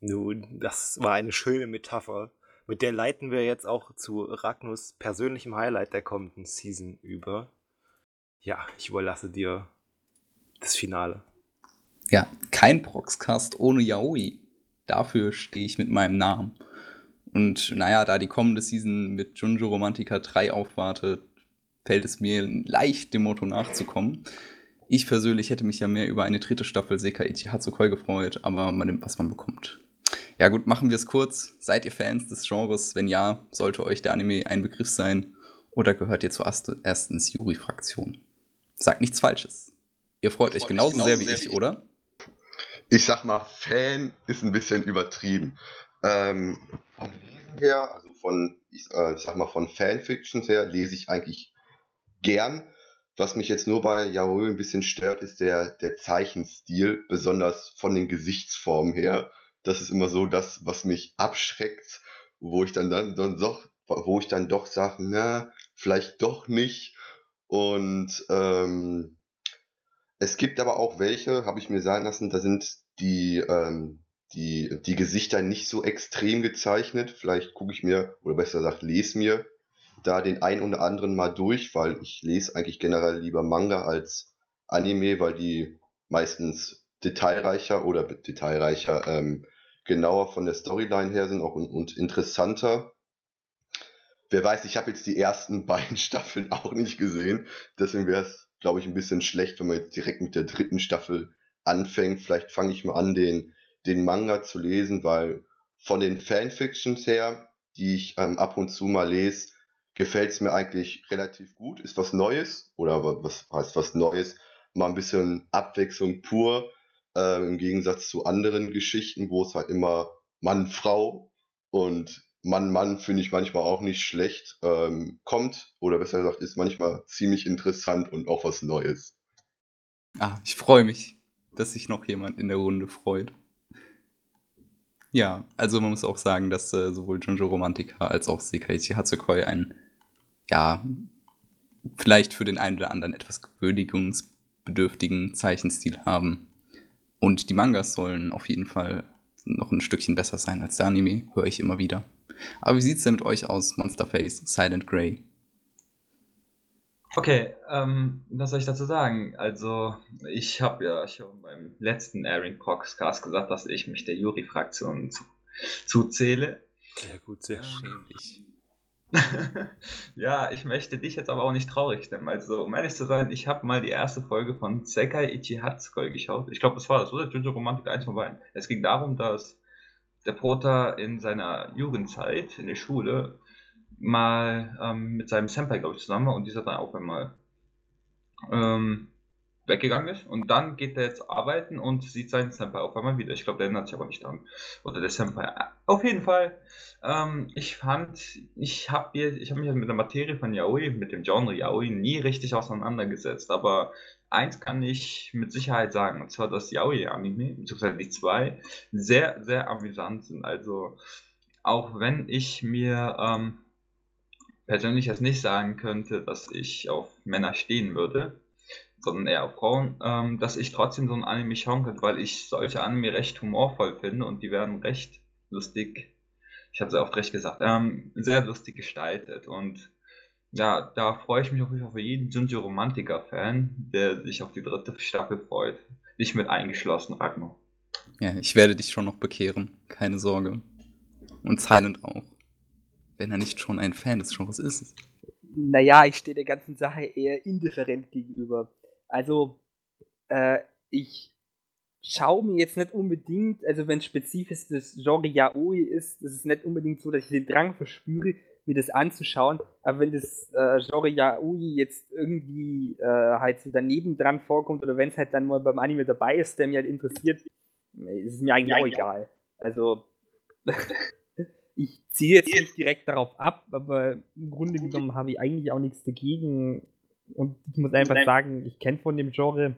Nun, das war eine schöne Metapher. Mit der leiten wir jetzt auch zu Ragnus persönlichem Highlight der kommenden Season über. Ja, ich überlasse dir das Finale. Ja, kein Proxcast ohne Yaoi. Dafür stehe ich mit meinem Namen. Und naja, da die kommende Season mit Junjo Romantica 3 aufwartet, fällt es mir leicht, dem Motto nachzukommen. Ich persönlich hätte mich ja mehr über eine dritte Staffel Sekaiichi Hatsukoi gefreut, aber man nimmt, was man bekommt. Ja gut, machen wir es kurz. Seid ihr Fans des Genres? Wenn ja, sollte euch der Anime ein Begriff sein oder gehört ihr zur erstens Yuri-Fraktion? Sagt nichts Falsches. Ihr freut euch genauso, genauso sehr wie ich, oder? Ich sag mal, Fan ist ein bisschen übertrieben. Ähm, her, also von, ich, äh, ich sag mal, von Fanfictions her lese ich eigentlich gern. Was mich jetzt nur bei Yaoi ein bisschen stört, ist der, der Zeichenstil, besonders von den Gesichtsformen her. Das ist immer so das, was mich abschreckt, wo ich dann, dann, dann doch, wo ich dann doch sage, na, vielleicht doch nicht. Und ähm, es gibt aber auch welche, habe ich mir sagen lassen, da sind die, ähm, die, die Gesichter nicht so extrem gezeichnet. Vielleicht gucke ich mir, oder besser gesagt, lese mir da den ein oder anderen mal durch, weil ich lese eigentlich generell lieber Manga als Anime, weil die meistens detailreicher oder detailreicher, ähm, genauer von der Storyline her sind auch und, und interessanter. Wer weiß, ich habe jetzt die ersten [laughs] beiden Staffeln auch nicht gesehen, deswegen wäre es, glaube ich, ein bisschen schlecht, wenn man jetzt direkt mit der dritten Staffel anfängt. Vielleicht fange ich mal an, den, den Manga zu lesen, weil von den Fanfictions her, die ich ähm, ab und zu mal lese, gefällt es mir eigentlich relativ gut. Ist was Neues oder was heißt was Neues? Mal ein bisschen Abwechslung pur, äh, im Gegensatz zu anderen Geschichten, wo es halt immer Mann, Frau und Mann, Mann finde ich manchmal auch nicht schlecht, ähm, kommt oder besser gesagt ist manchmal ziemlich interessant und auch was Neues. Ah, ich freue mich, dass sich noch jemand in der Runde freut. Ja, also man muss auch sagen, dass äh, sowohl Junjo Romantica als auch Sekaiichi Hatsukoi ein ja, vielleicht für den einen oder anderen etwas gewöhnungsbedürftigen Zeichenstil haben. Und die Mangas sollen auf jeden Fall noch ein Stückchen besser sein als der Anime, höre ich immer wieder. Aber wie sieht es denn mit euch aus, Monsterface, Silent Grey? Okay, ähm, was soll ich dazu sagen? Also, ich habe ja schon beim letzten Airing Podcast gesagt, dass ich mich der Yuri-Fraktion zu, zuzähle. Sehr gut, sehr schön. [laughs] Ja, ich möchte dich jetzt aber auch nicht traurig stimmen. Also, um ehrlich zu sein, ich habe mal die erste Folge von Sekai Ichi Hatsukoi geschaut. Ich glaube, das war das, oder? Jojo Romantik 1 von beiden. Es ging darum, dass der Prota in seiner Jugendzeit in der Schule mal ähm, mit seinem Senpai, glaube ich, zusammen war und dieser dann auch einmal ähm, weggegangen ist. Und dann geht er jetzt arbeiten und sieht seinen Senpai auf einmal wieder. Ich glaube, der erinnert sich aber nicht daran. Oder der Senpai. Auf jeden Fall, ähm, ich fand, ich habe hab mich mit der Materie von Yaoi, mit dem Genre Yaoi, nie richtig auseinandergesetzt. Aber eins kann ich mit Sicherheit sagen, und zwar, dass Yaoi-Anime, beziehungsweise die zwei, sehr, sehr amüsant sind. Also, auch wenn ich mir ähm, persönlich jetzt nicht sagen könnte, dass ich auf Männer stehen würde, sondern eher auf Frauen, ähm, dass ich trotzdem so ein Anime schauen könnte, weil ich solche Anime recht humorvoll finde und die werden recht lustig, ich habe es oft recht gesagt, ähm, sehr lustig gestaltet und ja, da freue ich mich auf jeden Fall für jeden Junjo Romantiker-Fan, der sich auf die dritte Staffel freut. Dich mit eingeschlossen, Ragnar. Ja, ich werde dich schon noch bekehren, keine Sorge. Und Silent auch. Wenn er nicht schon ein Fan des Genres ist. Naja, ich stehe der ganzen Sache eher indifferent gegenüber. Also, äh, ich schaue mir jetzt nicht unbedingt, also wenn spezifisch das Genre Yaoi ist, das ist nicht unbedingt so, dass ich den Drang verspüre, mir das anzuschauen. Aber wenn das äh, Genre Yaoi jetzt irgendwie äh, halt so daneben dran vorkommt oder wenn es halt dann mal beim Anime dabei ist, der mich halt interessiert, ist es mir eigentlich auch egal. Also [laughs] ich ziehe jetzt nicht direkt darauf ab, aber im Grunde genommen habe ich eigentlich auch nichts dagegen, und ich muss einfach Nein. sagen, ich kenne von dem Genre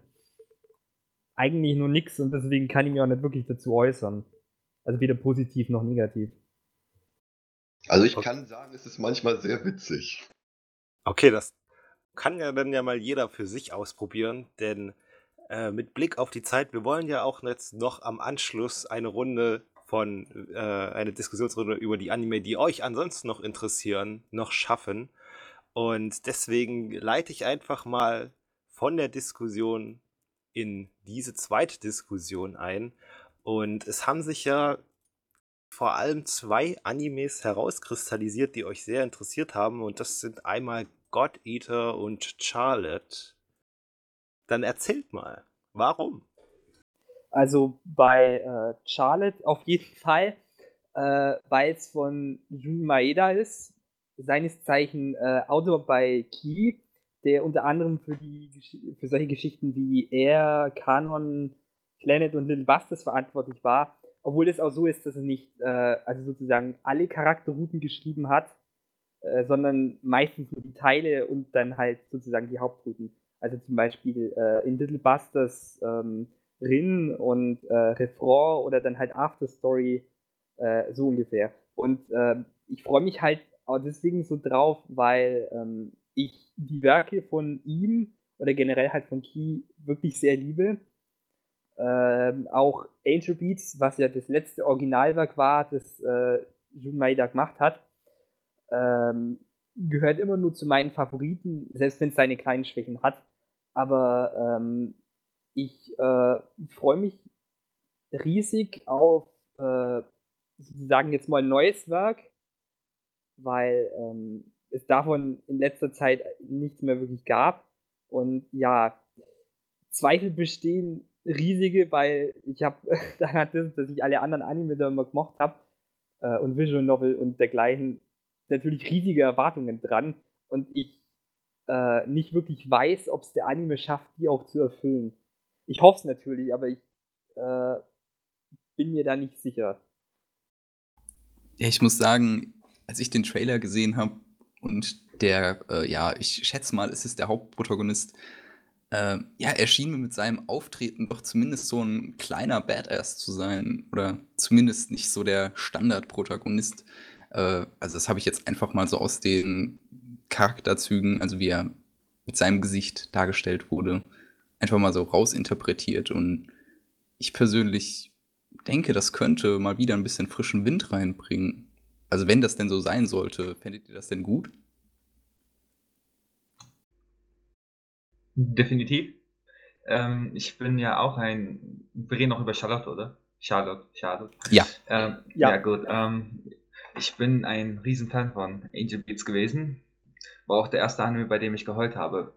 eigentlich nur nichts und deswegen kann ich mich auch nicht wirklich dazu äußern. Also weder positiv noch negativ. Also ich kann sagen, es ist manchmal sehr witzig. Okay, das kann ja dann ja mal jeder für sich ausprobieren, denn äh, mit Blick auf die Zeit, wir wollen ja auch jetzt noch am Anschluss eine Runde von, äh, eine Diskussionsrunde über die Anime, die euch ansonsten noch interessieren, noch schaffen. Und deswegen leite ich einfach mal von der Diskussion in diese zweite Diskussion ein. Und es haben sich ja vor allem zwei Animes herauskristallisiert, die euch sehr interessiert haben. Und das sind einmal God Eater und Charlotte. Dann erzählt mal, warum? Also bei äh, Charlotte auf jeden Fall, äh, weil es von Jun Maeda ist, seines Zeichen äh, Autor bei Key, der unter anderem für, die, für solche Geschichten wie Air, Canon, Planet und Little Busters verantwortlich war. Obwohl es auch so ist, dass er nicht äh, also sozusagen alle Charakterrouten geschrieben hat, äh, sondern meistens nur die Teile und dann halt sozusagen die Hauptrouten. Also zum Beispiel äh, in Little Busters ähm, Rin und äh, Refrain oder dann halt After Story, äh, so ungefähr. Und ähm, ich freue mich halt auch deswegen so drauf, weil ähm, ich die Werke von ihm oder generell halt von Key wirklich sehr liebe. Ähm, auch Angel Beats, was ja das letzte Originalwerk war, das äh, Jun Maeda gemacht hat, ähm, gehört immer nur zu meinen Favoriten, selbst wenn es seine kleinen Schwächen hat. Aber ähm, ich äh, freue mich riesig auf äh, sozusagen jetzt mal ein neues Werk, weil ähm, es davon in letzter Zeit nichts mehr wirklich gab. Und ja, Zweifel bestehen riesige, weil ich habe [laughs] daran, dass ich alle anderen Anime da immer gemocht habe äh, und Visual Novel und dergleichen natürlich riesige Erwartungen dran und ich äh, nicht wirklich weiß, ob es der Anime schafft, die auch zu erfüllen. Ich hoffe es natürlich, aber ich äh, bin mir da nicht sicher. Ja, ich muss sagen, als ich den Trailer gesehen habe und der, äh, ja, ich schätze mal, es ist der Hauptprotagonist, äh, ja, er schien mir mit seinem Auftreten doch zumindest so ein kleiner Badass zu sein oder zumindest nicht so der Standardprotagonist. Äh, also das habe ich jetzt einfach mal so aus den Charakterzügen, also wie er mit seinem Gesicht dargestellt wurde, einfach mal so rausinterpretiert. Und ich persönlich denke, das könnte mal wieder ein bisschen frischen Wind reinbringen. Also wenn das denn so sein sollte, fändet ihr das denn gut? Definitiv. Ähm, ich bin ja auch ein. Wir reden noch über Charlotte, oder? Charlotte, Charlotte. Ja. Ähm, ja. ja. gut. Ähm, ich bin ein Riesenfan von Angel Beats gewesen. War auch der erste Anime, bei dem ich geheult habe.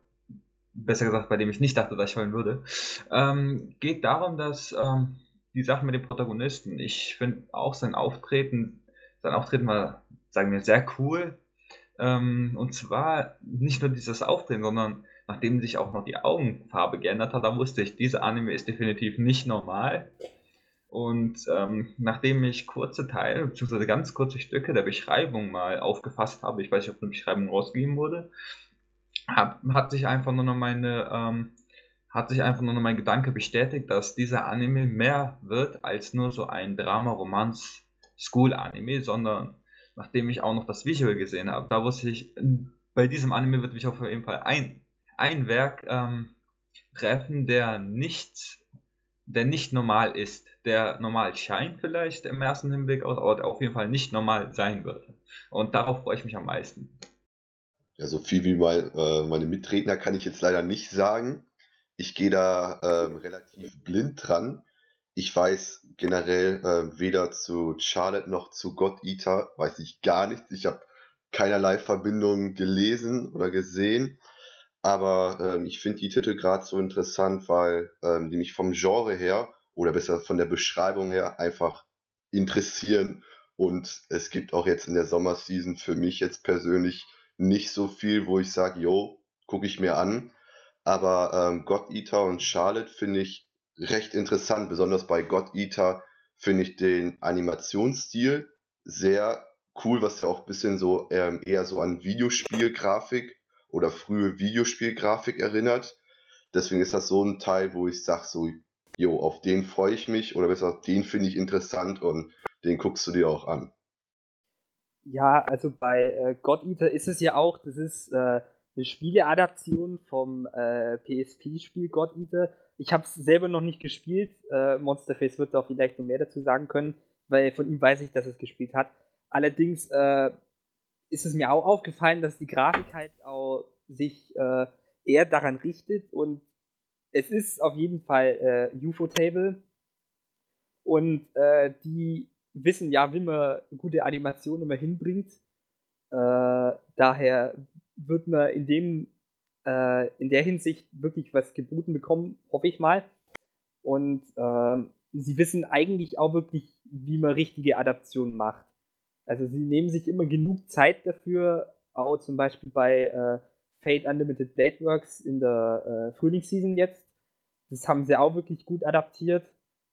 Besser gesagt, bei dem ich nicht dachte, dass ich heulen würde. Ähm, geht darum, dass ähm, die Sache mit dem Protagonisten, ich finde auch sein Auftreten, sein Auftreten war, sagen wir, sehr cool. Ähm, und zwar nicht nur dieses Auftreten, sondern nachdem sich auch noch die Augenfarbe geändert hat, da wusste ich, dieser Anime ist definitiv nicht normal. Und ähm, nachdem ich kurze Teile, beziehungsweise ganz kurze Stücke der Beschreibung mal aufgefasst habe, ich weiß nicht, ob eine Beschreibung rausgegeben wurde, hab, hat sich einfach nur noch meine, ähm, hat sich einfach nur noch mein Gedanke bestätigt, dass dieser Anime mehr wird als nur so ein Drama-Romanz-School-Anime, sondern nachdem ich auch noch das Visual gesehen habe, da wusste ich, bei diesem Anime wird mich auf jeden Fall ein, ein Werk ähm, treffen, der nicht, der nicht normal ist der normal scheint vielleicht im ersten Hinblick aus, aber auf jeden Fall nicht normal sein wird. Und darauf freue ich mich am meisten. Ja, so viel wie mein, äh, meine Mitredner kann ich jetzt leider nicht sagen. Ich gehe da äh, relativ blind dran. Ich weiß generell äh, weder zu Charlotte noch zu God Eater, weiß ich gar nichts. Ich habe keinerlei Verbindung gelesen oder gesehen. Aber ähm, ich finde die Titel gerade so interessant, weil ähm, die mich vom Genre her oder besser von der Beschreibung her einfach interessieren. Und es gibt auch jetzt in der Sommerseason für mich jetzt persönlich nicht so viel, wo ich sage, jo, gucke ich mir an. Aber ähm, God Eater und Charlotte finde ich recht interessant. Besonders bei God Eater finde ich den Animationsstil sehr cool, was ja auch ein bisschen so ähm, eher so an Videospielgrafik oder frühe Videospielgrafik erinnert. Deswegen ist das so ein Teil, wo ich sage, so, jo, auf den freue ich mich oder besser, den finde ich interessant und den guckst du dir auch an. Ja, also bei äh, God Eater ist es ja auch, das ist äh, eine Spieleadaption vom äh, PSP-Spiel God Eater. Ich habe es selber noch nicht gespielt. Äh, Monsterface wird da vielleicht noch mehr dazu sagen können, weil von ihm weiß ich, dass er es gespielt hat. Allerdings äh, ist es mir auch aufgefallen, dass die Grafik halt auch sich äh, eher daran richtet und es ist auf jeden Fall äh, UFO-Table. Und äh, die wissen ja, wie man gute Animationen immer hinbringt. Äh, daher wird man in dem äh, in der Hinsicht wirklich was geboten bekommen, hoffe ich mal. Und äh, sie wissen eigentlich auch wirklich, wie man richtige Adaptionen macht. Also sie nehmen sich immer genug Zeit dafür, auch zum Beispiel bei äh, Fate Unlimited Dateworks in der äh, Frühlingsseason jetzt. Das haben sie auch wirklich gut adaptiert.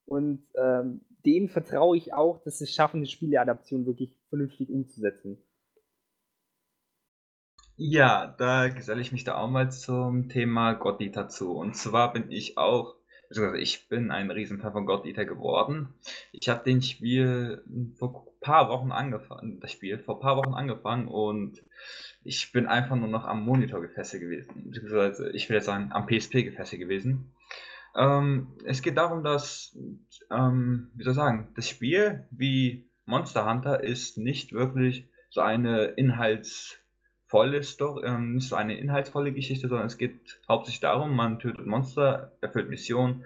Und ähm, denen vertraue ich auch, dass sie es schaffen, die Spieleadaption wirklich vernünftig umzusetzen. Ja, da geselle ich mich da auch mal zum Thema Eater zu. Und zwar bin ich auch, also ich bin ein Riesenfan von God geworden. Ich habe den Spiel vor paar Wochen angefangen, das Spiel vor ein paar Wochen angefangen und ich bin einfach nur noch am Monitor gefesselt gewesen. Beziehungsweise, ich will jetzt sagen, am PSP gefesselt gewesen. Ähm, es geht darum, dass, ähm, wie soll ich sagen, das Spiel wie Monster Hunter ist nicht wirklich so eine inhaltsvolle Story, ähm, nicht so eine inhaltsvolle Geschichte, sondern es geht hauptsächlich darum, man tötet Monster, erfüllt Missionen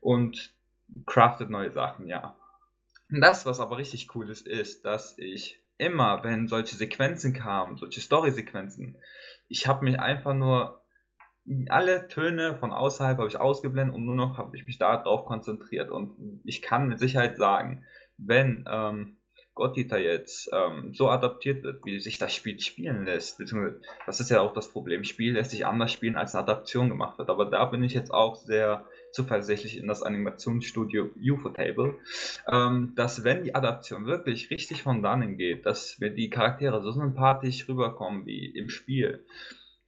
und craftet neue Sachen, ja. Das, was aber richtig cool ist, ist, dass ich immer, wenn solche Sequenzen kamen, solche Story-Sequenzen, ich habe mich einfach nur alle Töne von außerhalb habe ich ausgeblendet und nur noch habe ich mich darauf konzentriert. Und ich kann mit Sicherheit sagen, wenn ähm, Eater jetzt ähm, so adaptiert wird, wie sich das Spiel spielen lässt, beziehungsweise das ist ja auch das Problem, Spiel lässt sich anders spielen, als eine Adaption gemacht wird. Aber da bin ich jetzt auch sehr zuversichtlich in das Animationsstudio Ufotable, ähm, dass wenn die Adaption wirklich richtig von dannen geht, dass wir die Charaktere so sympathisch rüberkommen wie im Spiel,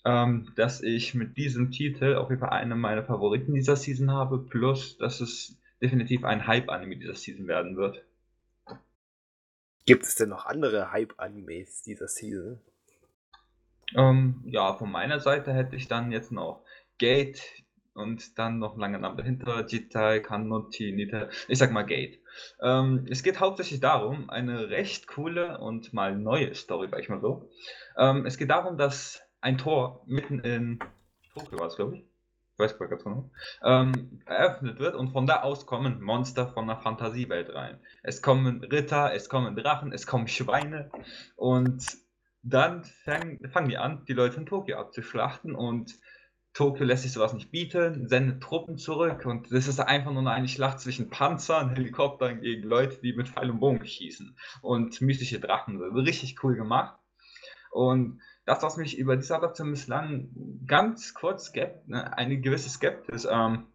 ähm, dass ich mit diesem Titel auf jeden Fall einen meiner Favoriten dieser Season habe, plus dass es definitiv ein Hype-Anime dieser Season werden wird. Gibt es denn noch andere Hype-Animes dieser Season? Ähm, ja, von meiner Seite hätte ich dann jetzt noch Gate und dann noch lange Namen dahinter, Jitai, Kanoti, Nita, ich sag mal Gate. Ähm, es geht hauptsächlich darum, eine recht coole und mal neue Story, sag ich mal so. Ähm, es geht darum, dass ein Tor mitten in Tokio war es, glaube ich. Ich weiß gar nicht genau. Ähm, eröffnet wird und von da aus kommen Monster von der Fantasiewelt rein. Es kommen Ritter, es kommen Drachen, es kommen Schweine und dann fangen, fangen die an, die Leute in Tokio abzuschlachten und Tokio lässt sich sowas nicht bieten, sendet Truppen zurück und das ist einfach nur eine Schlacht zwischen Panzern, [laughs] Helikoptern gegen Leute, die mit Pfeil und Bogen schießen und mystische Drachen. Richtig cool gemacht. Und das, was mich über diese Adaption bislang ganz kurz ne, eine gewisse Skepsis ähm,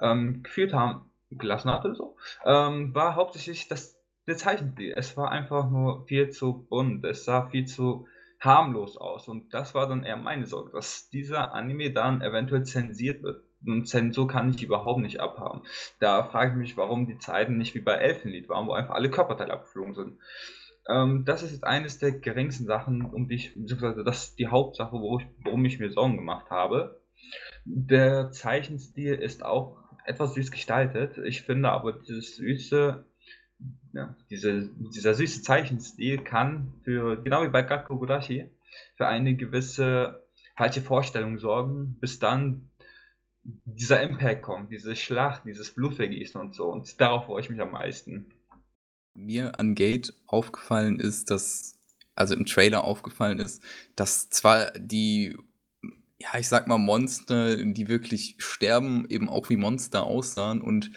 ähm, gefühlt haben, gelassen hatte, so, ähm, war hauptsächlich das, der Zeichenstil. Es war einfach nur viel zu bunt, es sah viel zu harmlos aus und das war dann eher meine Sorge, dass dieser Anime dann eventuell zensiert wird. Und Zensur kann ich überhaupt nicht abhaben. Da frage ich mich, warum die Zeiten nicht wie bei Elfenlied waren, wo einfach alle Körperteile abgeflogen sind. Ähm, das ist jetzt eines der geringsten Sachen, um die ich, beziehungsweise das ist die Hauptsache, wo ich, worum ich mir Sorgen gemacht habe. Der Zeichenstil ist auch etwas süß gestaltet. Ich finde aber dieses süße, ja, diese, dieser süße Zeichenstil kann für, genau wie bei Gakugurashi, für eine gewisse falsche Vorstellung sorgen, bis dann dieser Impact kommt, diese Schlacht, dieses Blutvergießen und so. Und darauf freue ich mich am meisten mir an Gate aufgefallen ist, dass, also im Trailer aufgefallen ist, dass zwar die, ja, ich sag mal, Monster, die wirklich sterben, eben auch wie Monster aussahen und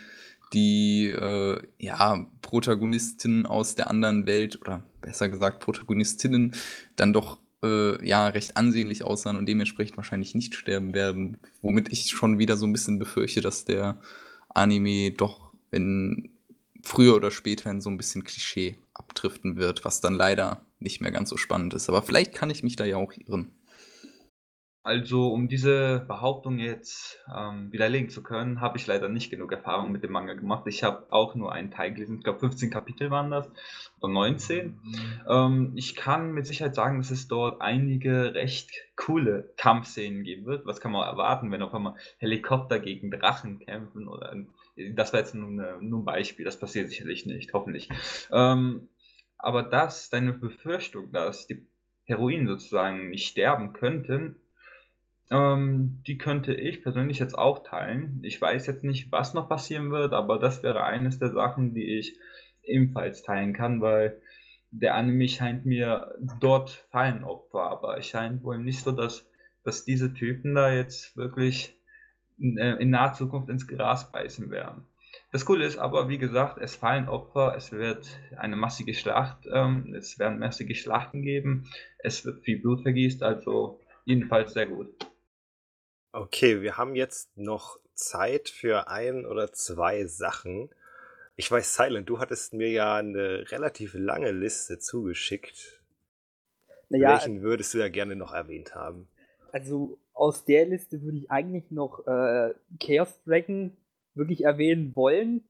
die, äh, ja, Protagonistinnen aus der anderen Welt oder besser gesagt Protagonistinnen dann doch äh, ja recht ansehnlich aussahen und dementsprechend wahrscheinlich nicht sterben werden, womit ich schon wieder so ein bisschen befürchte, dass der Anime doch, wenn früher oder später in so ein bisschen Klischee abdriften wird, was dann leider nicht mehr ganz so spannend ist. Aber vielleicht kann ich mich da ja auch irren. Also, um diese Behauptung jetzt ähm, widerlegen zu können, habe ich leider nicht genug Erfahrung mit dem Manga gemacht. Ich habe auch nur einen Teil gelesen, ich glaube 15 Kapitel waren das, oder 19. Ähm, ich kann mit Sicherheit sagen, dass es dort einige recht coole Kampfszenen geben wird. Was kann man erwarten, wenn auf einmal Helikopter gegen Drachen kämpfen oder das war jetzt nur, nur ein Beispiel, das passiert sicherlich nicht, hoffentlich. Ähm, aber dass deine Befürchtung, dass die Heroinen sozusagen nicht sterben könnten, ähm, die könnte ich persönlich jetzt auch teilen. Ich weiß jetzt nicht, was noch passieren wird, aber das wäre eines der Sachen, die ich ebenfalls teilen kann, weil der Anime scheint mir dort Fallenopfer, aber es scheint wohl nicht so das dass diese Typen da jetzt wirklich in, äh, in naher Zukunft ins Gras beißen werden. Das Coole ist aber, wie gesagt, es fallen Opfer, es wird eine massige Schlacht, ähm, es werden massige Schlachten geben, es wird viel Blut vergießt, also jedenfalls sehr gut. Okay, wir haben jetzt noch Zeit für ein oder zwei Sachen. Ich weiß, Silent, du hattest mir ja eine relativ lange Liste zugeschickt. Naja, Welchen würdest du ja gerne noch erwähnt haben? Also aus der Liste würde ich eigentlich noch äh, Chaos Dragon wirklich erwähnen wollen.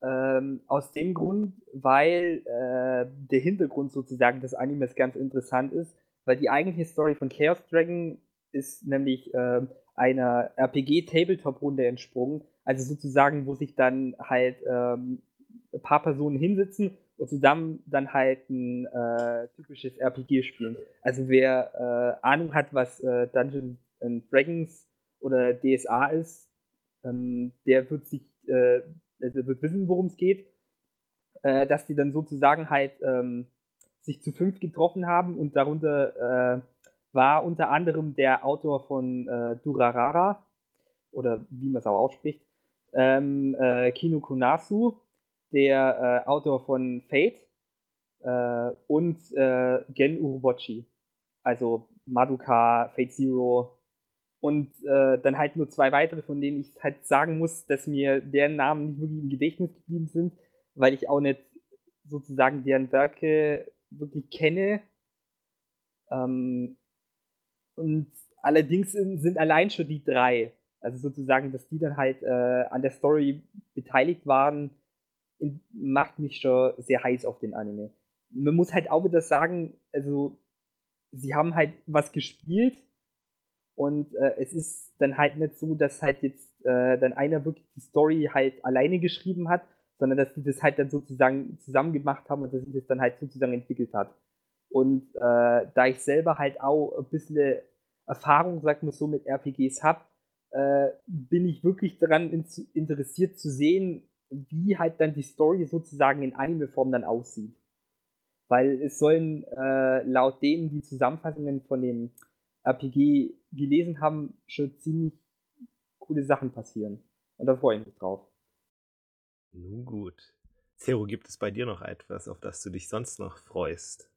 Ähm, aus dem Grund, weil äh, der Hintergrund sozusagen des Animes ganz interessant ist, weil die eigentliche Story von Chaos Dragon ist nämlich äh, einer RPG-Tabletop-Runde entsprungen. Also sozusagen, wo sich dann halt ähm, ein paar Personen hinsitzen und zusammen dann halt ein äh, typisches RPG spielen. Also wer äh, Ahnung hat, was äh, Dungeons and Dragons oder DSA ist, ähm, der wird sich, äh, der wird wissen, worum es geht. Äh, dass die dann sozusagen halt ähm, sich zu fünf getroffen haben und darunter äh, war unter anderem der Autor von äh, Durarara, oder wie man es auch ausspricht, ähm, äh, Kino Kunasu, der äh, Autor von Fate und Gen Urobochi, also Madoka, Fate Zero und äh, dann halt nur zwei weitere, von denen ich halt sagen muss, dass mir deren Namen nicht wirklich im Gedächtnis geblieben sind, weil ich auch nicht sozusagen deren Werke wirklich kenne. Ähm, und allerdings sind allein schon die drei, also sozusagen, dass die dann halt äh, an der Story beteiligt waren, macht mich schon sehr heiß auf den Anime. Man muss halt auch wieder sagen, also sie haben halt was gespielt und äh, es ist dann halt nicht so, dass halt jetzt äh, dann einer wirklich die Story halt alleine geschrieben hat, sondern dass sie das halt dann sozusagen zusammen gemacht haben und dass sich das dann halt sozusagen entwickelt hat. Und äh, da ich selber halt auch ein bisschen Erfahrung, sagt man so, mit RPGs habe, äh, bin ich wirklich daran in, interessiert zu sehen, wie halt dann die Story sozusagen in Anime-Form dann aussieht. Weil es sollen äh, laut denen die Zusammenfassungen von dem RPG gelesen haben, schon ziemlich coole Sachen passieren. Und da freue ich mich drauf. Nun gut. Zero, gibt es bei dir noch etwas, auf das du dich sonst noch freust?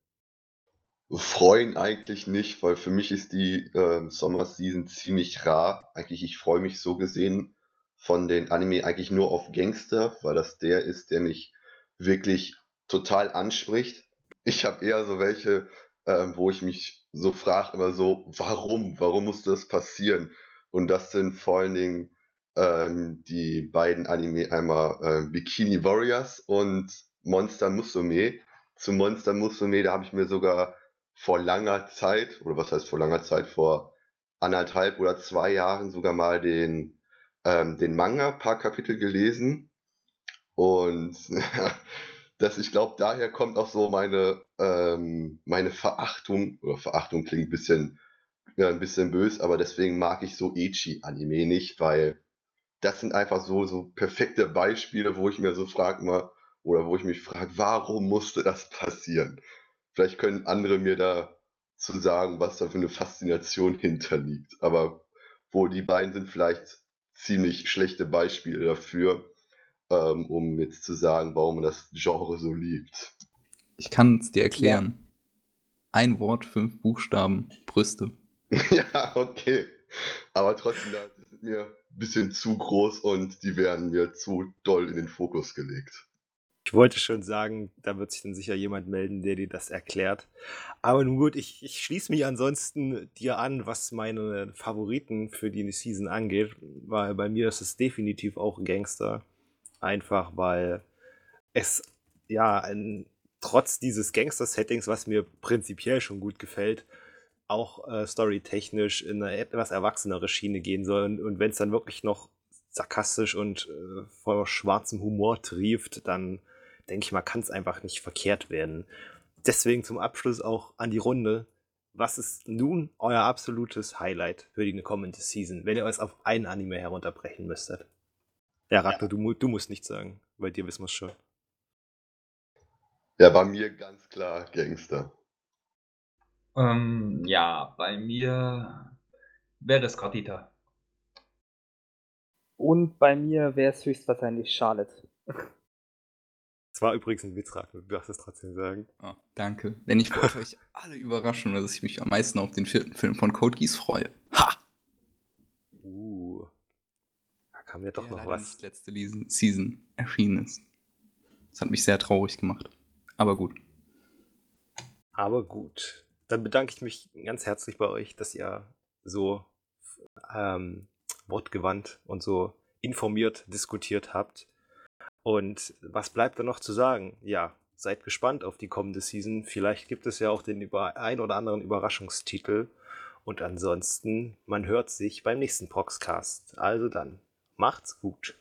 Freuen eigentlich nicht, weil für mich ist die äh, Sommerseason ziemlich rar. Eigentlich, ich freue mich so gesehen von den Anime eigentlich nur auf Gangster, weil das der ist, der mich wirklich total anspricht. Ich habe eher so welche, äh, wo ich mich so frage, immer so, warum? Warum muss das passieren? Und das sind vor allen Dingen ähm, die beiden Anime, einmal äh, Bikini Warriors und Monster Musume. Zu Monster Musume, da habe ich mir sogar vor langer Zeit, oder was heißt vor langer Zeit, vor anderthalb oder zwei Jahren sogar mal den, ähm, den Manga, paar Kapitel gelesen. Und [laughs] das, ich glaube, daher kommt auch so meine, ähm, meine Verachtung, oder Verachtung klingt ein bisschen, ja, ein bisschen böse, aber deswegen mag ich so Echi-Anime nicht, weil das sind einfach so, so perfekte Beispiele, wo ich mir so frage mal, oder wo ich mich frage, warum musste das passieren? Vielleicht können andere mir da zu sagen, was da für eine Faszination hinterliegt. Aber wo die beiden sind vielleicht ziemlich schlechte Beispiele dafür, ähm, um jetzt zu sagen, warum man das Genre so liebt. Ich kann es dir erklären. Ja. Ein Wort, fünf Buchstaben, Brüste. [laughs] ja, okay. Aber trotzdem, das ist mir ein bisschen zu groß und die werden mir zu doll in den Fokus gelegt. Ich wollte schon sagen, da wird sich dann sicher jemand melden, der dir das erklärt. Aber nun gut, ich, ich schließe mich ansonsten dir an, was meine Favoriten für die Season angeht, weil bei mir ist es definitiv auch Gangster. Einfach weil es ja ein, trotz dieses Gangster-Settings, was mir prinzipiell schon gut gefällt, auch äh, storytechnisch in eine etwas erwachsenere Schiene gehen soll. Und, und wenn es dann wirklich noch sarkastisch und äh, vor schwarzem Humor trieft, dann denke ich mal, kann es einfach nicht verkehrt werden. Deswegen zum Abschluss auch an die Runde. Was ist nun euer absolutes Highlight für die kommende Season, wenn ihr es auf ein Anime herunterbrechen müsstet? Ja, Ragnar, ja. Du, du musst nichts sagen. Bei dir wissen wir es schon. Ja, bei mir ganz klar Gangster. Ähm, ja, bei mir wäre es Gardita. Und bei mir wäre es höchstwahrscheinlich Charlotte. Es war übrigens ein Witz, Ragnar, du darfst es trotzdem sagen. Oh, danke. Denn ich wollte euch alle überraschen, dass ich mich am meisten auf den vierten Film von Code Geass freue. Ha! Uh. Kam ja doch der noch was. nicht letzte Season erschienen ist. Das hat mich sehr traurig gemacht. Aber gut. Aber gut. Dann bedanke ich mich ganz herzlich bei euch, dass ihr so ähm, wortgewandt und so informiert diskutiert habt. Und was bleibt da noch zu sagen? Ja, seid gespannt auf die kommende Season. Vielleicht gibt es ja auch den über ein oder anderen Überraschungstitel. Und ansonsten, man hört sich beim nächsten Proxcast. Also dann, macht's gut.